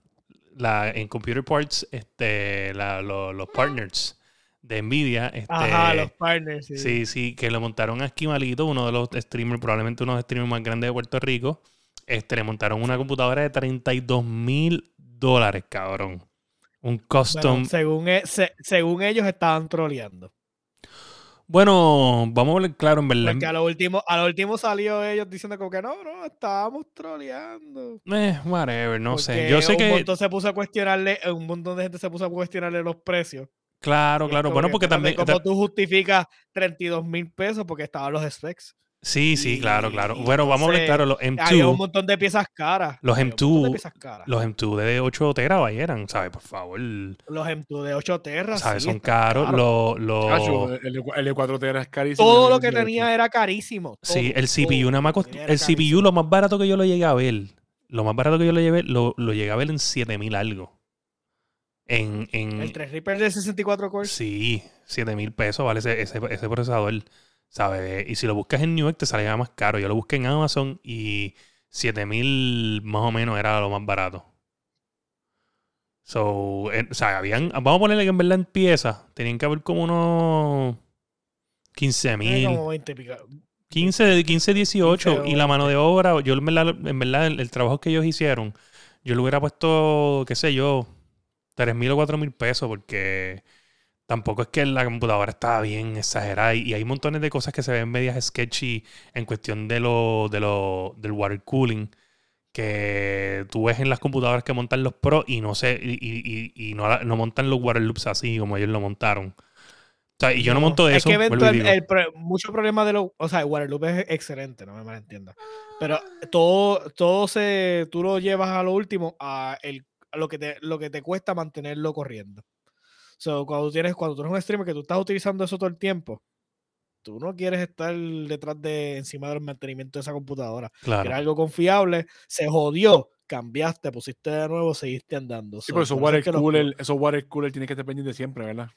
la en Computer Parts, este, la- lo- los partners de Nvidia, este, ajá, los partners. Sí. sí, sí, que le montaron a Esquimalito, uno de los streamers, probablemente uno de los streamers más grandes de Puerto Rico, este, le montaron una computadora de 32 mil dólares, cabrón. Un Bueno, custom. según, e- se- según ellos estaban troleando. Bueno, vamos a hablar claro, en verdad. Porque a lo último, a lo último salió ellos diciendo como que no, no, estábamos troleando. Eh, whatever, no sé. Yo sé un que. montón se puso a cuestionarle, un montón de gente se puso a cuestionarle los precios. Claro, claro. Bueno, que, porque también. ¿Cómo tú justificas 32 mil pesos? Porque estaban los specs. Sí, sí, claro, Y- claro. Bueno, vamos a hablar entonces, claro. Los Había un M2, montón de piezas caras. Los había un montón de M2 piezas caras. los M2 de 8 terabytes eran, ¿sabes? Por favor. Los M2 de 8 terras. ¿Sabes? sí, Son caros. Los. el, de- el de 4 teras es carísimo. Todo lo que de tenía era carísimo. Sí, el CPU, nada más cost- El CPU, lo más barato que yo lo llegué a ver. Lo más barato que yo lo llevé, lo, lo llegué a ver en 7000 algo. En, en, El 3 Reaper de 64 cores. Sí, 7 mil pesos vale ese, ese, ese procesador, ¿sabes? Y si lo buscas en Newegg te salía más caro. Yo lo busqué en Amazon y 7 mil más o menos era lo más barato. So, eh, o sea, habían, vamos a ponerle que en verdad en piezas tenían que haber como unos 15 Era mil, como 20 y pico. 15, 15, 18 y 15 la mano de obra, yo en verdad, en verdad el, el trabajo que ellos hicieron, yo le hubiera puesto, qué sé yo, 3 mil o 4 mil pesos porque tampoco es que la computadora estaba bien exagerada y, hay montones de cosas que se ven medias sketchy en cuestión de lo, de lo, del water cooling que tú ves en las computadoras que montan los Pro y no sé, y, y- y- no, no montan los water loops así como ellos lo montaron. O sea, y yo no, monto es eso. que y eventual- digo. el pro- mucho problema de los. O sea, el Waterloop es excelente, no me malentiendas. Pero todo, todo se. Tú lo llevas a lo último a, el, lo, que te, lo que te cuesta mantenerlo corriendo. So, cuando, tienes, cuando tú eres un streamer que tú estás utilizando eso todo el tiempo, tú no quieres estar detrás de encima del mantenimiento de esa computadora. claro. Era algo confiable, se jodió, cambiaste, pusiste de nuevo, seguiste andando. Sí, So, pero esos eso es water que los- cooler, esos water cooler tienen que estar pendientes siempre, ¿verdad?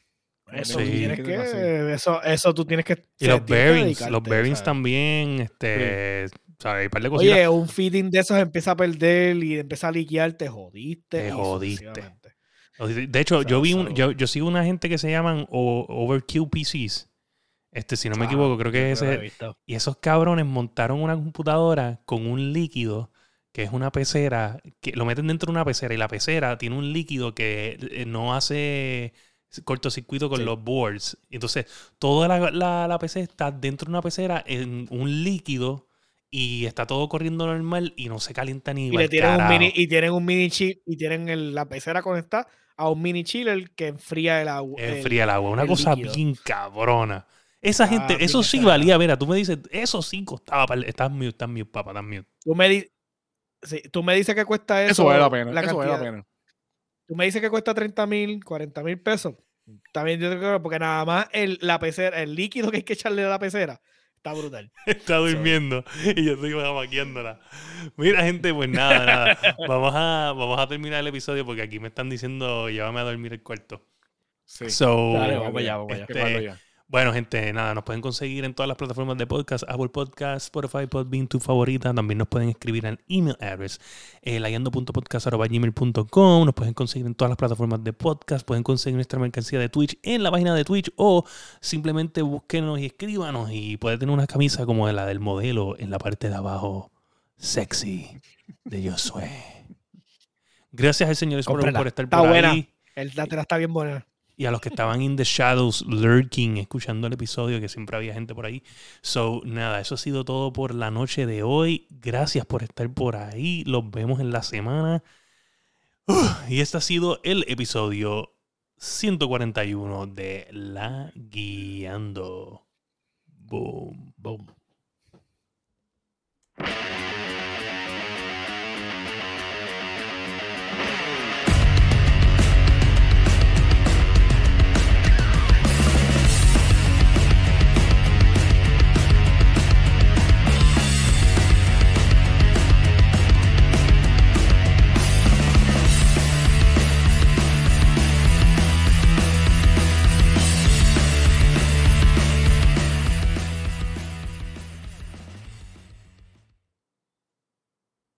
Eso, Sí. tú tienes Tiene que eso, eso tú tienes que. Y los tienes bearings, los bearings ¿sabes? también, este, ¿sabes? Hay un par de cositas. Oye, un feeding de esos empieza a perder y empieza a liquear, te jodiste. Te jodiste. De hecho, O sea, yo vi un, yo, yo sigo una gente que se llaman Overkill PCs. Este, si no me Ah, equivoco, creo que ese. Y esos cabrones montaron una computadora con un líquido que es una pecera, que lo meten dentro de una pecera y la pecera tiene un líquido que eh, no hace cortocircuito con Sí. los boards. Entonces, toda la, la, la PC está dentro de una pecera en un líquido y está todo corriendo normal y no se calienta ni Y le tienen un mini, y tienen un mini chip, y tienen el- la pecera conectada a un mini chiller que enfría el agua. Enfría el agua. Una el cosa líquido. bien cabrona. Esa Ah, gente, eso sí valía. Mira, tú me dices, eso sí costaba. Estás mute, estás mute, papá, estás mute. Tú me, di- sí, tú me dices que cuesta eso. Eso vale la pena. la eso vale la cantidad- pena. Tú me dices que cuesta 30 mil, 40 mil pesos. También yo te creo, porque nada más el, la pecera, el líquido que hay que echarle a la pecera está brutal. Está durmiendo y yo estoy maquiándola. Mira, gente, pues nada, nada. Vamos a, vamos a terminar el episodio porque aquí me están diciendo llévame a dormir el cuarto. Sí. So, Dale, vamos allá, vamos allá. este. Bueno, gente, nada, nos pueden conseguir en todas las plataformas de podcast, Apple Podcast, Spotify, Podbean, tu favorita. También nos pueden escribir al email address, eh, layando.podcast.gmail.com. Nos pueden conseguir en todas las plataformas de podcast. Pueden conseguir nuestra mercancía de Twitch en la página de Twitch o simplemente búsquenos y escríbanos y puede tener una camisa como la del modelo en la parte de abajo, sexy, de Josué. Gracias al señor Cómprala. por estar Está por buena. ahí. El, la tela está bien buena y a los que estaban in the shadows, lurking, escuchando el episodio, que siempre había gente por ahí. So, nada, eso ha sido todo por la noche de hoy. Gracias por estar por ahí. Los vemos en la semana. Y este ha sido el episodio 141 de La Guiando. Boom. Boom.